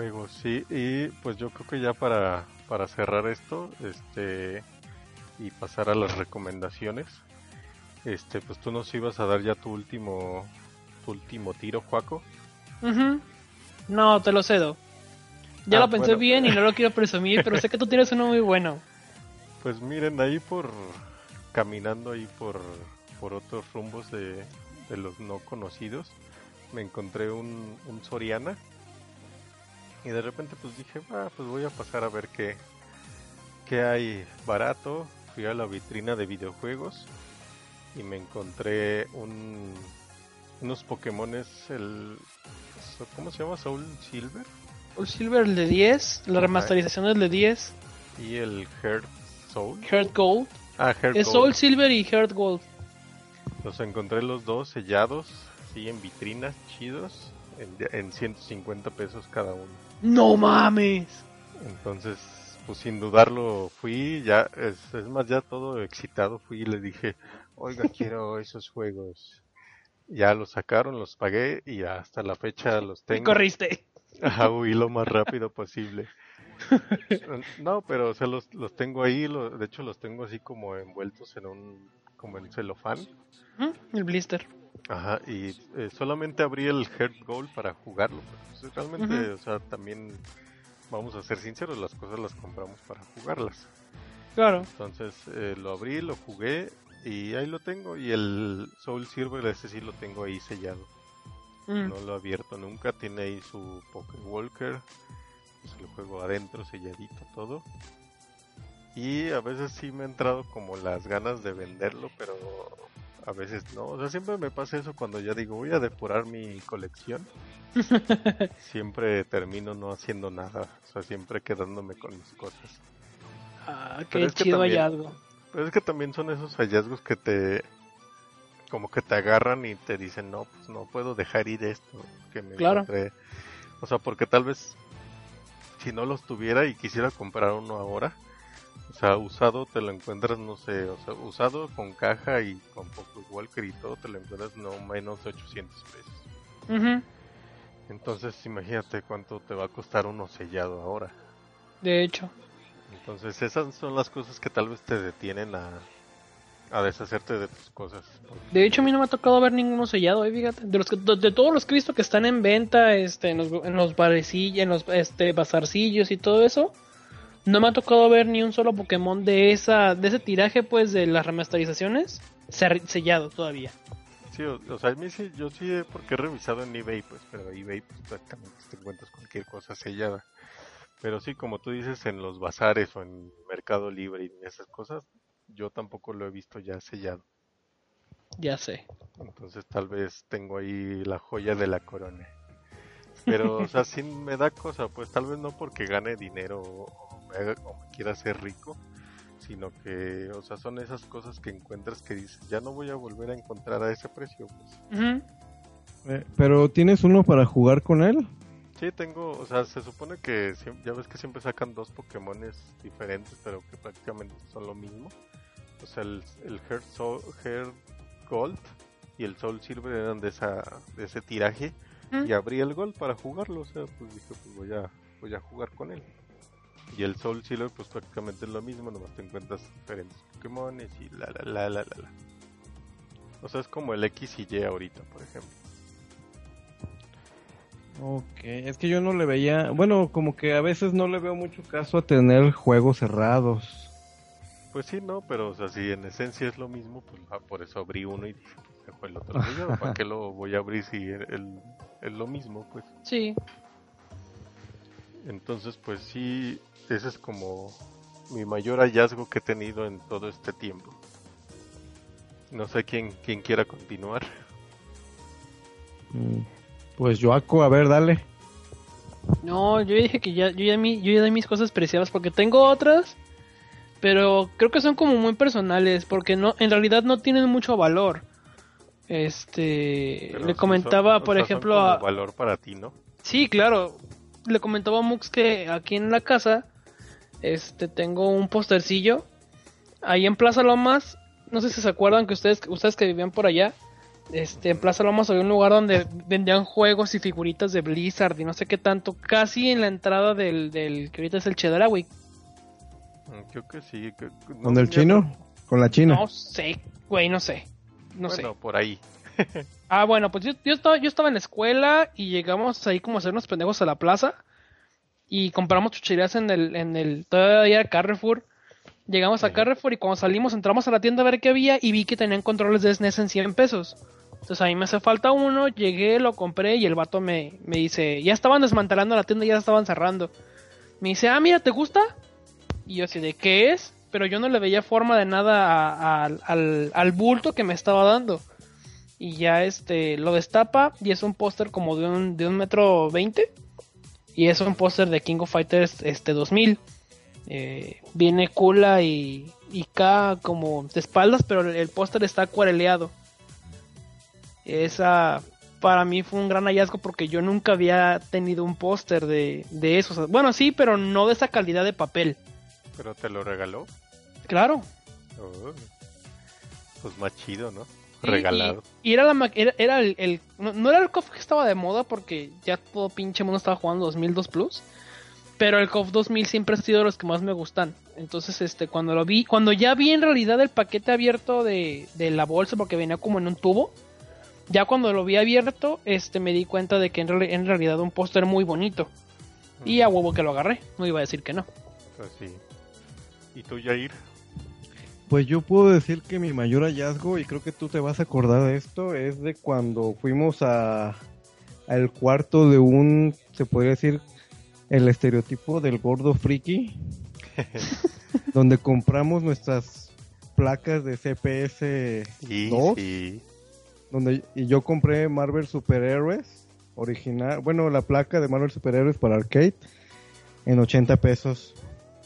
Juegos, sí. Y pues yo creo que ya para, para cerrar esto, este, y pasar a las recomendaciones, este, pues tú nos ibas a dar ya tu último, tu último tiro, Juaco. Ujú. No, te lo cedo. Ya Ah, lo pensé bueno. bien y no lo quiero presumir, pero sé que tú tienes uno muy bueno. Pues miren, ahí por caminando ahí por, por otros rumbos de, de los no conocidos, me encontré un, un Soriana y de repente pues dije, ah, pues voy a pasar a ver qué, qué hay barato. Fui a la vitrina de videojuegos y me encontré un, unos Pokémones, el, ¿cómo se llama? Soul Silver Soul Silver el de 10, la remasterización es de 10, y el Heart Soul. Heart Gold. Ah, Heart Es Gold. Soul Silver y Heart Gold. Los encontré los dos sellados, sí, en vitrinas, chidos, en, en 150 pesos cada uno. No mames. Entonces, pues sin dudarlo fui, ya, es, es más, ya todo excitado fui y le dije, oiga, quiero esos juegos. Ya los sacaron, los pagué y hasta la fecha los Y tengo. corriste. Ajá, huí lo más rápido posible. No, pero o sea, los, los tengo ahí, de hecho los tengo así como envueltos en un, como en celofán. El blister. Ajá, y eh, solamente abrí el Heart Goal para jugarlo. Pues, realmente, o sea, también vamos a ser sinceros, las cosas las compramos para jugarlas. Claro. Entonces eh, lo abrí, lo jugué y ahí lo tengo. Y el Soul Silver, ese sí lo tengo ahí sellado. Mm. No lo he abierto nunca. Tiene ahí su Poker Walker. Pues el juego adentro, selladito todo. Y a veces sí me ha entrado como las ganas de venderlo, pero a veces no. O sea, siempre me pasa eso cuando ya digo voy a depurar mi colección. siempre termino no haciendo nada. O sea, siempre quedándome con mis cosas. Ah, Pero qué es que chido también- hallazgo. Pero es que también son esos hallazgos que te como que te agarran y te dicen, "No, pues no puedo dejar ir esto que me Claro. encontré". O sea, porque tal vez si no los tuviera y quisiera comprar uno ahora, sea, usado te lo encuentras, no sé, o sea, usado con caja y con Walker y todo, te lo encuentras no menos de 800 pesos. Ujú. Entonces, imagínate cuánto te va a costar uno sellado ahora. De hecho. Entonces, esas son las cosas que tal vez te detienen a, a deshacerte de tus cosas. De hecho, a mí no me ha tocado ver ninguno sellado, eh, fíjate. De, los que, de, de todos los visto que están en venta este, en los, en los barecillos, en los este, bazarcillos y todo eso, no me ha tocado ver ni un solo Pokémon de esa de ese tiraje, pues, de las remasterizaciones sellado todavía. Sí, o, o sea, a mí sí, yo sí, porque he revisado en eBay, pues, pero eBay, pues, prácticamente te encuentras cualquier cosa sellada. Pero sí, como tú dices, en los bazares o en Mercado Libre y en esas cosas, yo tampoco lo he visto ya sellado. Ya sé. Entonces, tal vez tengo ahí la joya de la corona. Pero, o sea, sí me da cosa, pues, tal vez no porque gane dinero o me, haga- o me quiera hacer rico, sino que, o sea, son esas cosas que encuentras que dices, ya no voy a volver a encontrar a ese precio, pues. Eh, pero ¿tienes uno para jugar con él? Sí, tengo, o sea, se supone que ya ves que siempre sacan dos Pokémones diferentes, pero que prácticamente son lo mismo. O sea, el, el Heart, Soul- Heart Gold y el Soul Silver eran de esa de ese tiraje Mm. y abrí el Gold para jugarlo, o sea, pues dije, pues voy a voy a jugar con él. Y el Soul Silver pues prácticamente es lo mismo, nomás te encuentras diferentes Pokémones y la la la la la. la. O sea, es como el X y Y ahorita, por ejemplo. Ok, es que yo no le veía, bueno, como que a veces no le veo mucho caso a tener juegos cerrados. Pues sí, no, pero o sea, si en esencia es lo mismo, pues ah, por eso abrí uno y dije, pues dejo el otro ¿para qué lo voy a abrir si el- el- es lo mismo? Pues Sí. entonces, pues sí, ese es como mi mayor hallazgo que he tenido en todo este tiempo. No sé quién, quién quiera continuar. Mm, Pues Joaco, a ver, dale. No, yo dije que ya, yo ya, mi, yo ya di mis cosas preciadas porque tengo otras, pero creo que son como muy personales porque no, en realidad no tienen mucho valor. Este, Pero le comentaba, son- o por son ejemplo, como a, valor para ti, ¿no? sí, claro, le comentaba a Mux que aquí en la casa, este, tengo un postercillo ahí en Plaza Lomas. No sé si se acuerdan que ustedes, ustedes que vivían por allá, este, en Plaza Lomas había un lugar donde vendían juegos y figuritas de Blizzard y no sé qué tanto, casi en la entrada del, del que ahorita es el Chedraui. Mm, Creo que sí. que- no ¿Con el chino? Con la china. No sé, güey, no sé. No bueno, sé. por ahí. Ah, bueno, pues yo, yo, estaba, yo estaba en la escuela y llegamos ahí como a hacernos pendejos a la plaza y compramos chucherías en el, en el, todavía Carrefour. Llegamos a. Carrefour y cuando salimos entramos a la tienda a ver qué había y vi que tenían controles de SNES en 100 pesos. Entonces a mí me hace falta uno, llegué, lo compré y el vato me, me dice, ya estaban desmantelando la tienda, ya estaban cerrando. Me dice, ah, mira, ¿te gusta? Y yo así, ¿de qué es? Pero yo no le veía forma de nada a- a- al, al bulto que me estaba dando. Y ya este lo destapa y es un póster como de un, de un metro veinte. Y es un póster de King of Fighters este 2000. Eh, viene Kula y, y K como de espaldas, pero el, el póster está acuareleado. Esa para mí fue un gran hallazgo porque yo nunca había tenido un póster de, de eso. O sea, bueno, sí, pero no de esa calidad de papel. Pero te lo regaló. Claro. Oh. Pues más chido, ¿no? Regalado. Y, y era, la, era, era el, el- no, no era el KOF que estaba de moda porque ya todo pinche mundo estaba jugando 2002 Plus. Pero el KOF 2000 siempre ha sido de los que más me gustan. Entonces, este, cuando lo vi, cuando ya vi en realidad el paquete abierto de, de la bolsa, porque venía como en un tubo, ya cuando lo vi abierto, este, me di cuenta de que en, reali- en realidad un póster muy bonito. Y a huevo que lo agarré, no iba a decir que no. Pues sí. ¿Y tú, Jair? Pues yo puedo decir que mi mayor hallazgo, y creo que tú te vas a acordar de esto, es de cuando fuimos a, al cuarto de un, se podría decir, el estereotipo del gordo friki, donde compramos nuestras placas de CPS Y 2, sí. donde y yo compré Marvel Superhéroes original, bueno, la placa de Marvel Superhéroes para arcade en 80 pesos.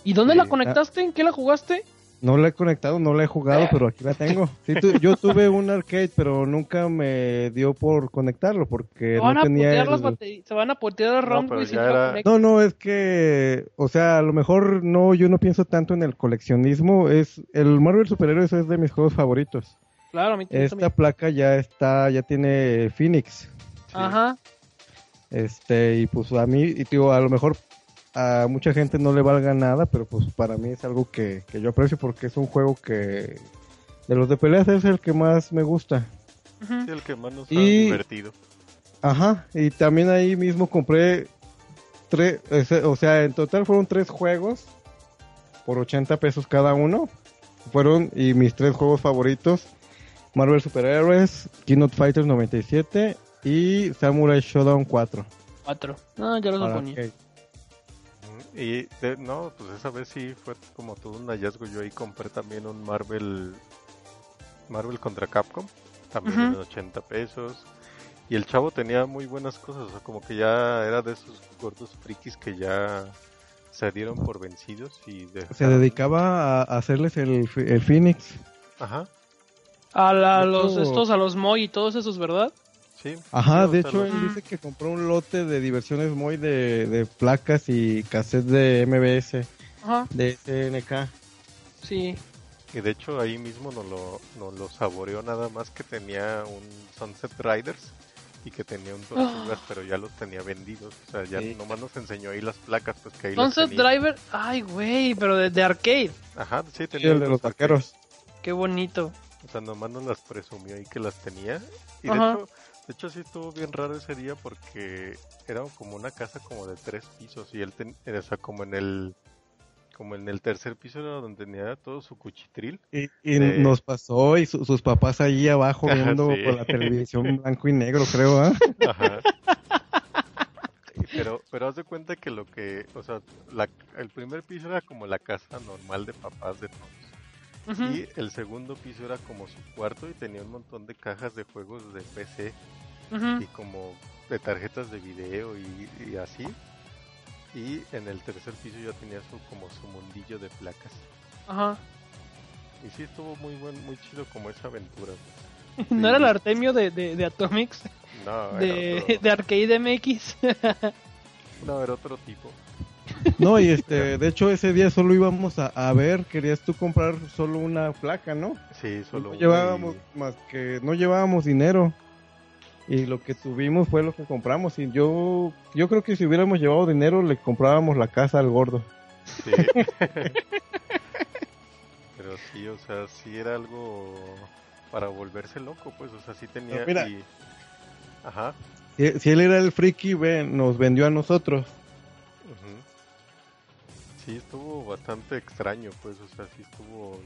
¿Y dónde Sí. la conectaste? ¿En qué la jugaste? No la he conectado, no la he jugado, pero aquí la tengo. Sí, tu- yo tuve un arcade, pero nunca me dio por conectarlo porque Se van, no a tenía el- bate- se van a putear las ROM, no era-. No, no, es que, o sea, a lo mejor no, yo no pienso tanto en el coleccionismo. Es el Marvel Superhéroes es de mis juegos favoritos. Claro, a mí Esta también. placa ya está, ya tiene Phoenix. Ajá. Este, y pues a mí, y digo, a lo mejor a mucha gente no le valga nada, pero pues para mí es algo que, que yo aprecio porque es un juego que de los de peleas es el que más me gusta. Sí, el que más nos ha divertido. Ajá, y también ahí mismo compré tres, o sea, en total fueron tres juegos por 80 pesos cada uno. Fueron y mis tres juegos favoritos, Marvel Superhéroes, Keynote Fighters 97 y Samurai Showdown 4. Cuatro. No, ya los para ponía. arcade. Y de- no, pues esa vez sí fue como todo un hallazgo. Yo ahí compré también un Marvel Marvel contra Capcom, también Ujú. en 80 pesos. Y el chavo tenía muy buenas cosas, o sea, como que ya era de esos gordos frikis que ya se dieron por vencidos y Se dejaron- dedicaba a hacerles el, el Phoenix. Ajá, A la- los estos, a los Moy y todos esos, ¿verdad? Sí. Ajá, de hecho él dice que compró un lote de diversiones muy de, de placas y cassettes de MBS, Ajá. de SNK. Sí. Y de hecho ahí mismo nos lo, nos lo saboreó nada más que tenía un Sunset Riders y que tenía un Tortugas, pero ya los tenía vendidos. O sea, ya Sí. nomás nos enseñó ahí las placas, pues que ahí Sunset. Driver. Ay, güey, pero de, de arcade. Ajá, sí, Sí, tenía el de los arqueros. Qué bonito. O sea, nomás nos las presumió ahí que las tenía. Y Ajá. de hecho, de hecho sí estuvo bien raro ese día porque era como una casa como de tres pisos y él ten, o sea, como en el como en el tercer piso era donde tenía todo su cuchitril. Y, nos pasó y su- sus papás ahí abajo Ajá, viendo sí. por la televisión blanco y negro, creo, ¿ah? Ajá. Pero, pero haz de cuenta que lo que, o sea, la- el primer piso era como la casa normal de papás de todos. Y el segundo piso era como su cuarto y tenía un montón de cajas de juegos de PC y como de tarjetas de video y, y así. Y en el tercer piso ya tenía su como su mundillo de placas. Ajá. Y sí estuvo muy buen, muy chido como esa aventura. ¿No era el Artemio de, de, de Atomics? No, De, de Arcade MX. no, era otro tipo. No, y este, de hecho ese día solo íbamos a, a ver, querías tú comprar solo una placa, ¿no? Sí, solo no llevábamos y- más que, no llevábamos dinero. Y lo que tuvimos fue lo que compramos. Y yo, yo creo que si hubiéramos llevado dinero le comprábamos la casa al gordo. Sí. Pero sí, o sea, sí era algo para volverse loco, pues, o sea, sí tenía... Pero mira. y- Ajá. Si, si él era el friki, ve, nos vendió a nosotros. Sí, estuvo bastante extraño, pues, o sea, sí estuvo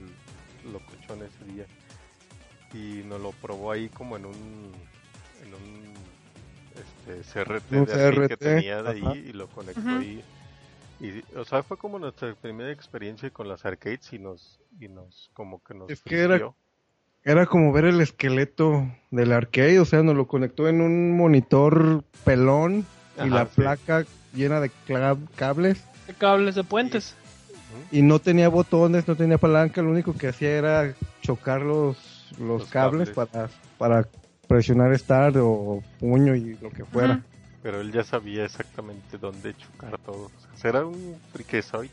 locochón ese día. Y nos lo probó ahí como en un... En un este, CRT, Un de así que CRT, tenía de ahí ajá. y lo conectó ahí. Y, o sea, fue como nuestra primera experiencia con las arcades y nos, y nos como que nos Es que era-. Era como ver el esqueleto del arcade, o sea, nos lo conectó en un monitor pelón y Ajá, la sí. placa llena de cla- cables. De cables de puentes. Y no tenía botones, no tenía palanca, lo único que hacía era chocar los, los, Los cables, cables. Para, para presionar start o puño y lo que fuera. Pero él ya sabía exactamente dónde chocar todo. O sea, era un friquezoid.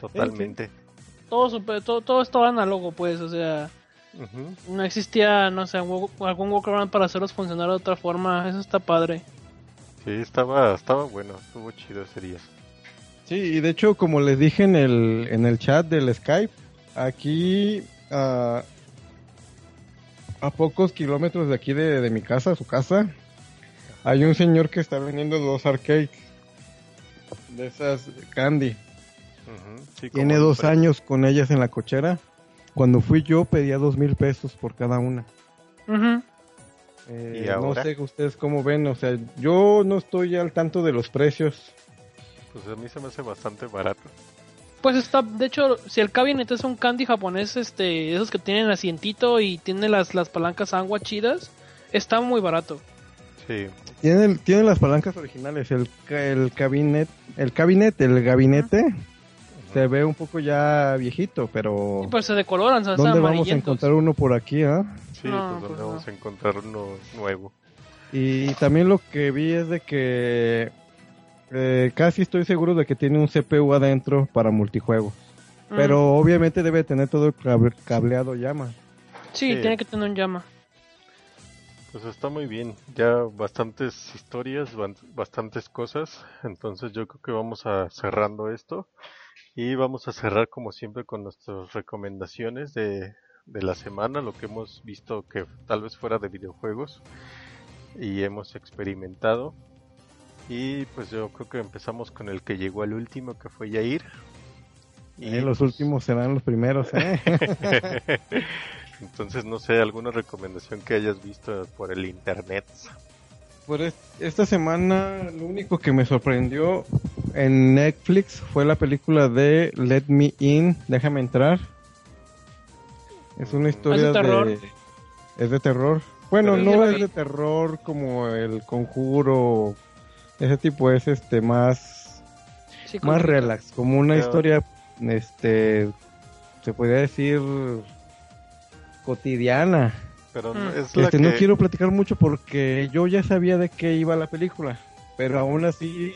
Totalmente. Todo, super- todo, todo estaba análogo, pues, o sea, no existía, no sé, un algún workaround para hacerlos funcionar de otra forma. Eso está padre. Sí, estaba, estaba bueno, estuvo chido ese día. Sí, y de hecho, como les dije en el, en el chat del Skype, aquí ah, a pocos kilómetros de aquí de, de mi casa, su casa, hay un señor que está vendiendo dos arcades de esas Candy. Sí, Tiene dos años con ellas en la cochera. Cuando fui yo pedía dos mil pesos por cada una. Eh, ¿Y ahora? No sé ustedes cómo ven, o sea, yo no estoy al tanto de los precios. Pues a mí se me hace bastante barato. Pues está, de hecho, si el cabinet es un candy japonés, este, esos que tienen asientito y tiene las, las palancas agua chidas, está muy barato. Sí, Tienen, tienen las palancas originales, el, ca- el cabinet, el cabinet, el gabinete, se ve un poco ya viejito, pero Y pues se decoloran, hacen ¿dónde vamos a encontrar uno por aquí, ah? sí, No, pues pues donde no. vamos a encontrar uno nuevo. Y también lo que vi es de que eh, casi estoy seguro de que tiene un CPU adentro para multijuego. Mm. Pero obviamente debe tener todo el cable- cableado llama. Sí, Sí. tiene que tener un llama. Pues está muy bien, ya bastantes historias, bastantes cosas, entonces yo creo que vamos a cerrando esto y vamos a cerrar como siempre con nuestras recomendaciones de, de la semana, lo que hemos visto que tal vez fuera de videojuegos y hemos experimentado. Y pues yo creo que empezamos con el que llegó al último, que fue Yair. Eh, los últimos serán los primeros, ¿eh? Entonces, no sé, alguna recomendación que hayas visto por el internet. Por es- esta semana lo único que me sorprendió en Netflix fue la película de Let Me In, Déjame entrar. Es una historia ¿Es de terror? de... Es de terror. Bueno, no es de terror como el conjuro, ese tipo es este más Sí, más relax, como una Pero- historia este se podría decir cotidiana. Pero Mm. es la Este, que... No quiero platicar mucho porque yo ya sabía de qué iba la película, pero aún así...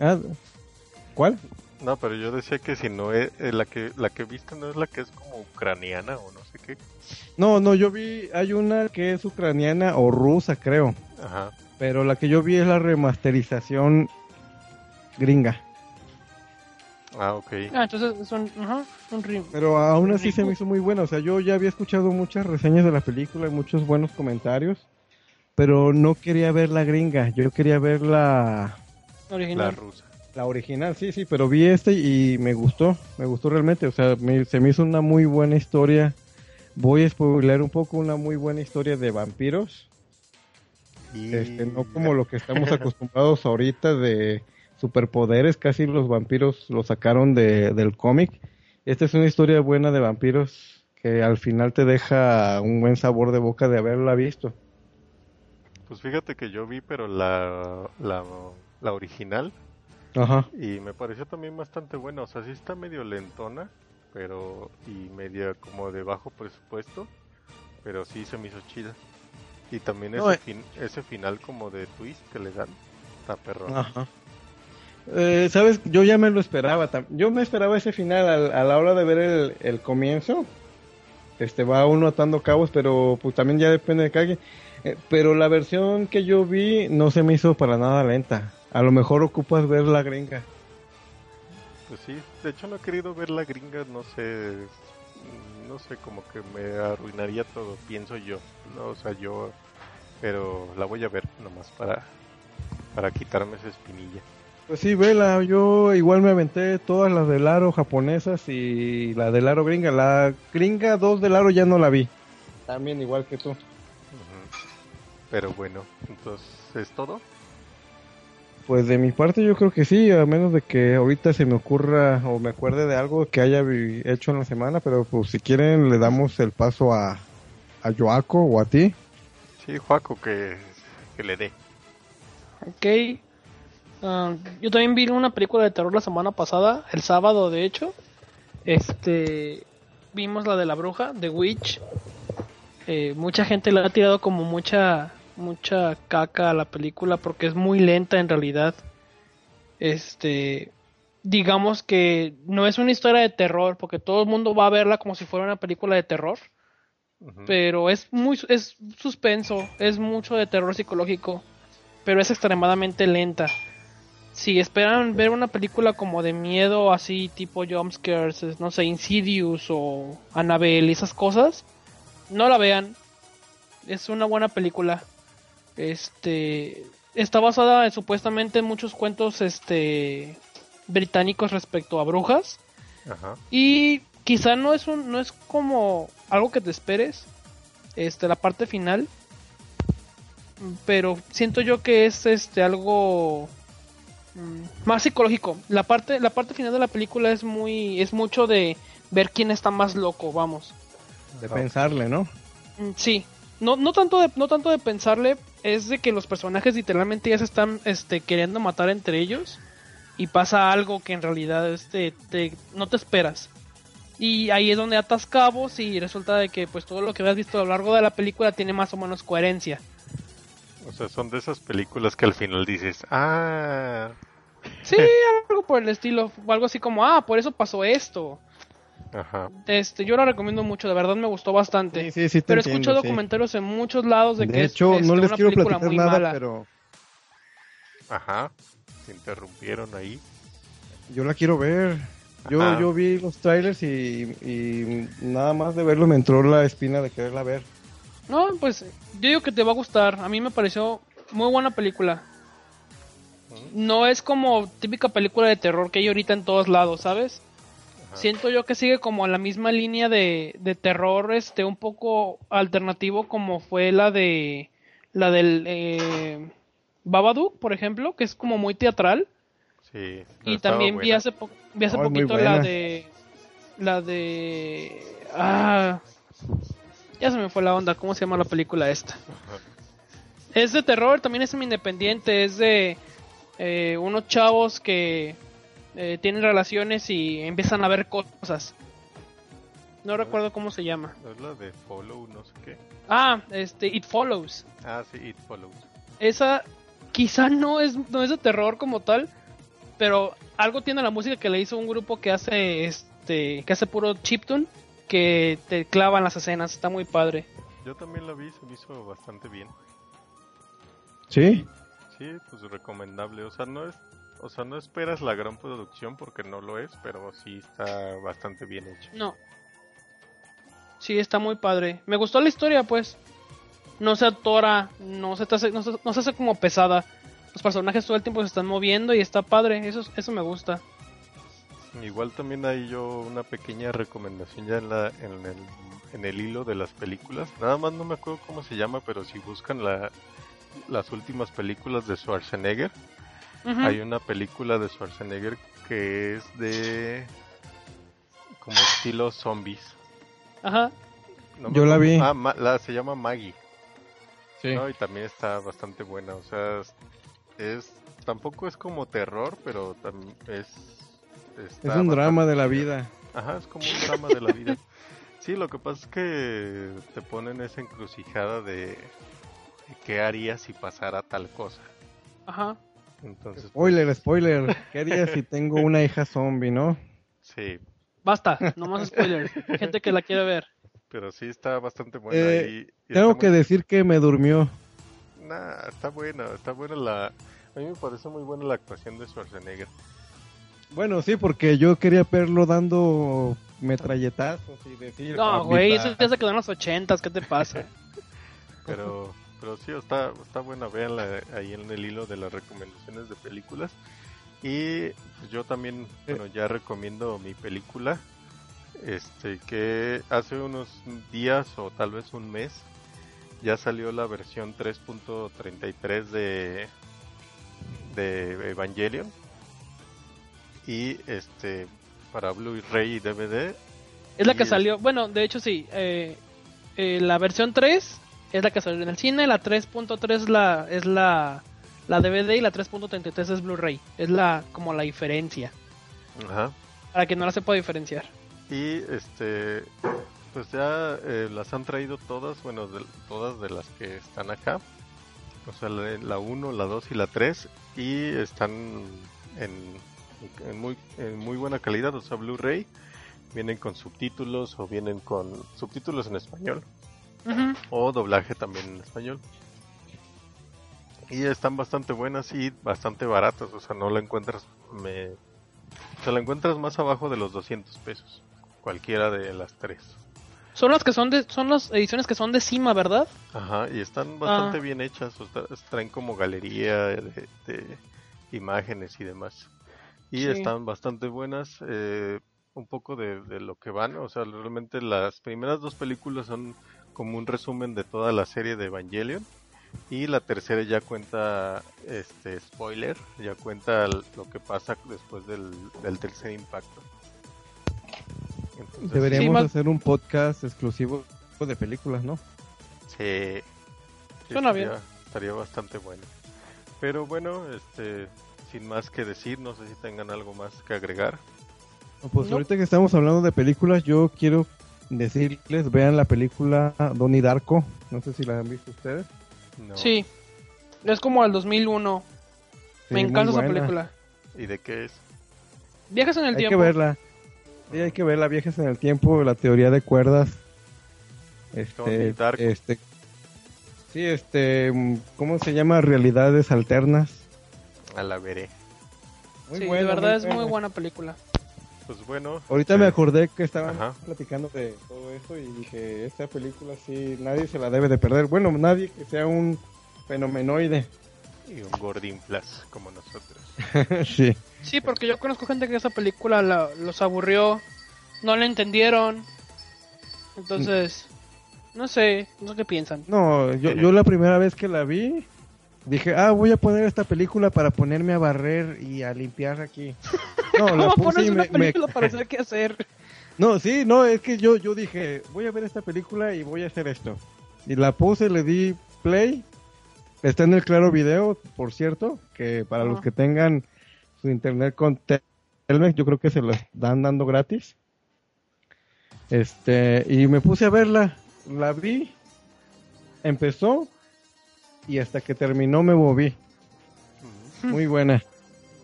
Ah, ¿Cuál? No, pero yo decía que si no es eh, la que la que viste no es la que es como ucraniana o no sé qué. No, no, yo vi, hay una que es ucraniana o rusa, creo, Ajá. Pero la que yo vi es la remasterización gringa. Ah, ok. Ah, entonces es un, ajá, un rim. Pero aún así se me hizo muy buena, o sea, yo ya había escuchado muchas reseñas de la película y muchos buenos comentarios, pero no quería ver la gringa, yo quería ver la... La original. rusa. La original, sí, sí, pero vi este y me gustó, me gustó realmente, o sea, me- se me hizo una muy buena historia. Voy a spoiler un poco una muy buena historia de vampiros, Y... este, no como lo que estamos acostumbrados ahorita de superpoderes, casi los vampiros lo sacaron de, del cómic. Esta es una historia buena de vampiros que al final te deja un buen sabor de boca de haberla visto. Pues fíjate que yo vi, pero la, la, la original Ajá. y me pareció también bastante buena. O sea, sí está medio lentona, pero y media como de bajo presupuesto, pero sí se me hizo chida. Y también No, ese, eh. fin- ese final como de twist que le dan, está perrón. Ajá. Eh, Sabes, yo ya me lo esperaba. Yo me esperaba ese final al- a, la hora de ver el, el comienzo. Este va uno atando cabos, pero pues también ya depende de quien. Eh, pero la versión que yo vi no se me hizo para nada lenta. A lo mejor ocupas ver la gringa. Pues sí, de hecho no he querido ver la gringa, no sé, no sé, como que me arruinaría todo, pienso yo, no, o sea, yo, pero la voy a ver nomás para, para quitarme esa espinilla. Pues sí, vela. Yo igual me aventé todas las del aro japonesas y la del aro gringa. La gringa 2 del aro ya no la vi. También igual que tú. Pero bueno, entonces, ¿es todo? Pues de mi parte yo creo que sí, a menos de que ahorita se me ocurra o me acuerde de algo que haya hecho en la semana, pero pues si quieren le damos el paso a, a Yoako o a ti. Sí, Juaco, que, que le dé. Ok. Ah, yo también vi una película de terror la semana pasada, el sábado de hecho. Este, vimos la de la bruja, The Witch. Eh, mucha gente le ha tirado como mucha, mucha caca a la película porque es muy lenta en realidad. Este, digamos que no es una historia de terror porque todo el mundo va a verla como si fuera una película de terror pero es muy es suspenso, es mucho de terror psicológico, pero es extremadamente lenta. Si esperan ver una película como de miedo así tipo jumpscares, es, no sé, Insidious o Annabelle, esas cosas, no la vean. Es una buena película. Este está basada en, supuestamente en muchos cuentos este británicos respecto a brujas. Ajá. Y quizá no es un, no es como algo que te esperes, este, la parte final. Pero siento yo que es este algo mm, más psicológico. La parte, la parte final de la película es muy, es mucho de ver quién está más loco, vamos. De pensarle, ¿no? Mm, Sí, no, no tanto de, no tanto de pensarle, es de que los personajes literalmente ya se están este, queriendo matar entre ellos y pasa algo que en realidad este, te, no te esperas. Y ahí es donde atas cabos y resulta de que pues todo lo que habías visto a lo largo de la película tiene más o menos coherencia. O sea, son de esas películas que al final dices, ah, Sí, algo por el estilo, o algo así como, ah, por eso pasó esto. Ajá. Este, yo lo recomiendo mucho, de verdad me gustó bastante. Sí, sí, sí, te pero he entiendo, escuchado sí. comentarios en muchos lados de, De que es, hecho, este, no les una quiero película platicar muy nada, mala. pero Ajá. Se interrumpieron ahí. yo la quiero ver. Yo, Ajá. yo vi los trailers y, y nada más de verlo me entró la espina de quererla ver. No, pues yo digo que te va a gustar. A mí me pareció muy buena película. No es como típica película de terror que hay ahorita en todos lados, ¿sabes? Ajá. Siento yo que sigue como la misma línea de, de terror, este, un poco alternativo como fue la de la del eh, Babadook, por ejemplo, que es como muy teatral. Sí. Y también vi hace, po- vi hace Oh, poquito la de. La de. Ah. Ya se me fue la onda. ¿Cómo se llama la película esta? Ajá. Es de terror, también es independiente. Es de eh, unos chavos que eh, tienen relaciones y empiezan a ver cosas. No recuerdo cómo se llama. ¿No es la de Follow, no sé qué? Ah, este, It Follows. Ah, sí, It Follows. esa quizá no es no es de terror como tal, pero algo tiene la música que le hizo un grupo que hace este que hace puro chiptune que te clavan las escenas, está muy padre. Yo también la vi, se me hizo bastante bien. ¿Sí? Sí, pues recomendable. O sea, no es, o sea, no esperas la gran producción porque no lo es, pero sí está bastante bien hecha. No. Sí, está muy padre. Me gustó la historia, pues. No se atora, no se, te hace, no, se, no se hace como pesada. Los personajes todo el tiempo se están moviendo y está padre. Eso, eso me gusta. Igual también hay yo una pequeña recomendación ya en, la, en, el, en el hilo de las películas. Nada más no me acuerdo cómo se llama, pero si buscan la, las últimas películas de Schwarzenegger, Hay una película de Schwarzenegger que es de como estilo zombies. Ajá. No Yo la vi. Ah, Ma- la, se llama Maggie. Sí. ¿no? Y también está bastante buena. O sea, es, es- tampoco es como terror, pero tam- es Es un drama de la vida. Ajá, es como un drama de la vida. Sí, lo que pasa es que te ponen esa encrucijada de, de qué harías si pasara tal cosa. Ajá. Entonces, pues, Spoiler, spoiler. ¿Qué haría si tengo una hija zombie, no? sí, Basta, no más spoilers. Gente que la quiere ver. pero sí está bastante buena. Eh, y, y Tengo está que muy- decir que me durmió. Nah, está buena, está buena la... A mí me parece muy buena la actuación de Schwarzenegger. Bueno, sí, porque yo quería verlo dando metralletazos y decir... No, güey, eso ya se quedó en los ochentas, ¿qué te pasa? Pero, pero sí, está, está buena, véanla ahí en el hilo de las recomendaciones de películas. Y pues, yo también, bueno, ya recomiendo mi película, este, que hace unos días o tal vez un mes ya salió la versión 3.33 de, de Evangelion. Y este, para Blu-ray y DVD. Es la Y que salió, bueno, de hecho sí, eh, eh, la versión 3 es la que salió en el cine, la 3.3 es la, es la, la DVD y la 3.33 es Blu-ray. Es la, como la diferencia, Ajá. para que no la sepa diferenciar. Y este, pues ya eh, las han traído todas, bueno, de- todas de las que están acá. O sea, la- la 1, la 2 y la 3. Y están en, en muy, en muy buena calidad, o sea, Blu-ray. Vienen con subtítulos o vienen con subtítulos en español. O doblaje también en español. Y están bastante buenas y bastante baratas, o sea, no la encuentras, me, o sea, la encuentras más abajo de los 200 pesos, cualquiera de las tres. Son las que son de, son las ediciones que son de cima, ¿verdad? Ajá, y están bastante Ah. bien hechas, o sea, traen como galería de, de imágenes y demás. Y Sí. están bastante buenas, eh, un poco de, de lo que van, o sea, realmente las primeras dos películas son como un resumen de toda la serie de Evangelion. Y la tercera ya cuenta, este, spoiler, ya cuenta lo que pasa después del, del tercer impacto. Entonces, Deberíamos hacer un podcast exclusivo de películas, ¿no? Sí. Suena bien. Estaría bastante bueno. Pero bueno, este, sin más que decir, no sé si tengan algo más que agregar. Pues ahorita que estamos hablando de películas, yo quiero decirles, vean la película Donnie Darko, no sé si la han visto ustedes. Sí, es como el 2001. Me encanta esa película. ¿Y de qué es? Viajes en el tiempo. Hay que verla. Sí, hay que verla, Viajes en el tiempo, la teoría de cuerdas. Este, este, sí, este, ¿cómo se llama? Realidades alternas. A la veré. Muy sí, de verdad es muy buena película. Pues bueno. Ahorita me acordé que estaban platicando de todo eso y dije, esta película sí, nadie se la debe de perder. Bueno, nadie que sea un fenomenoide. Y un Gordin Plus como nosotros. sí. Sí, porque yo conozco gente que esa película los aburrió, no la entendieron. Entonces, no sé, no sé qué piensan. No, yo, yo la primera vez que la vi, dije, ah, voy a poner esta película para ponerme a barrer y a limpiar aquí. No, la puse y me, película para saber qué hacer? No, sí, no, es que yo, yo dije, voy a ver esta película y voy a hacer esto. Y la puse, le di play. Está en el Claro Video, por cierto, que para los que tengan su internet con Telmex, yo creo que se lo están dando gratis. Este, y me puse a verla, la vi, empezó y hasta que terminó me moví. Muy buena.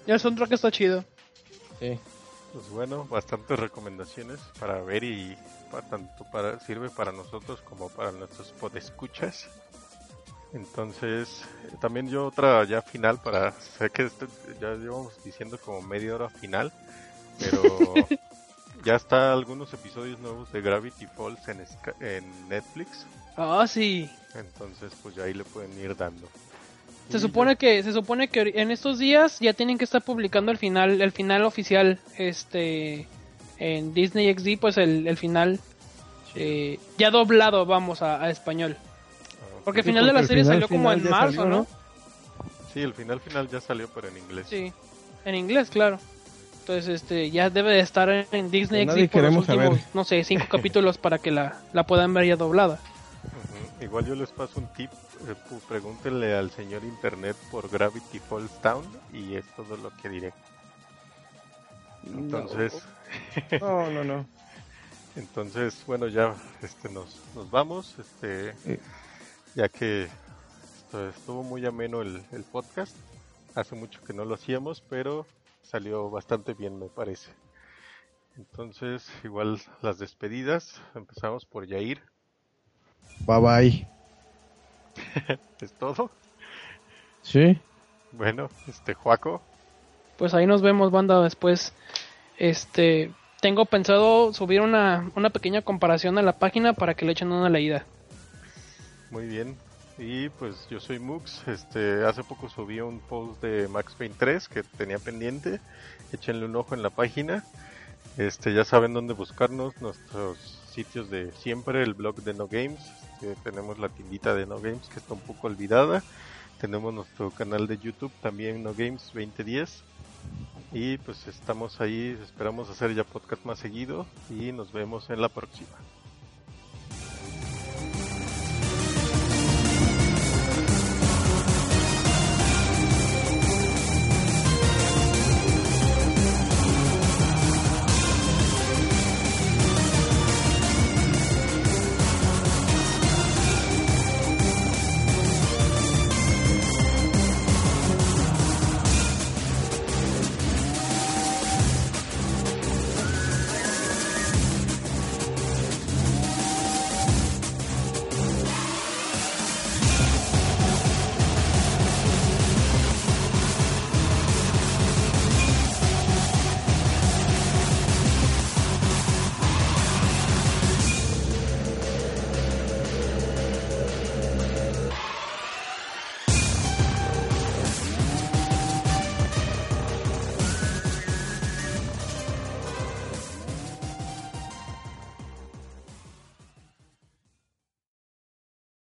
Ya el que está chido. Sí. Pues bueno, bastantes recomendaciones para ver y para, tanto para sirve para nosotros como para nuestros podescuchas. Entonces, también yo otra ya final para sé que ya llevamos diciendo como media hora final, pero ya está algunos episodios nuevos de Gravity Falls en, en Netflix. Ah, sí. Entonces, pues ya ahí le pueden ir dando. Se supone que se supone que en estos días ya tienen que estar publicando el final el final oficial este en Disney XD pues el, final eh, ya doblado vamos a, español. Ah, porque el final de la serie salió como en marzo, ¿no? Sí, el final final ya salió pero en inglés. Sí. En inglés, claro. Entonces, este, ya debe de estar en Disney XD por los últimos, no sé, cinco capítulos para que la, la puedan ver ya doblada. Igual yo les paso un tip, eh, pregúntenle al señor Internet por Gravity Falls Town y es todo lo que diré. Entonces... No, no, no. Entonces, bueno, ya este, nos, nos vamos, este, ya que estuvo muy ameno el, el podcast. Hace mucho que no lo hacíamos, pero salió bastante bien, me parece. Entonces, igual las despedidas. Empezamos por Yair. Bye bye. ¿Es todo? Sí. Bueno, este Juaco. Pues ahí nos vemos, banda, después. Este, tengo pensado subir una, una pequeña comparación a la página para que le echen una leída. Muy bien. Y pues yo soy Mux, este, hace poco subí un post de Max Payne 3 que tenía pendiente, échenle un ojo en la página, este, ya saben dónde buscarnos, nuestros sitios de siempre, el blog de No Games, tenemos la tiendita de No Games que está un poco olvidada. Tenemos nuestro canal de YouTube también No Games 2010. Y pues estamos ahí, esperamos hacer ya podcast más seguido y nos vemos en la próxima.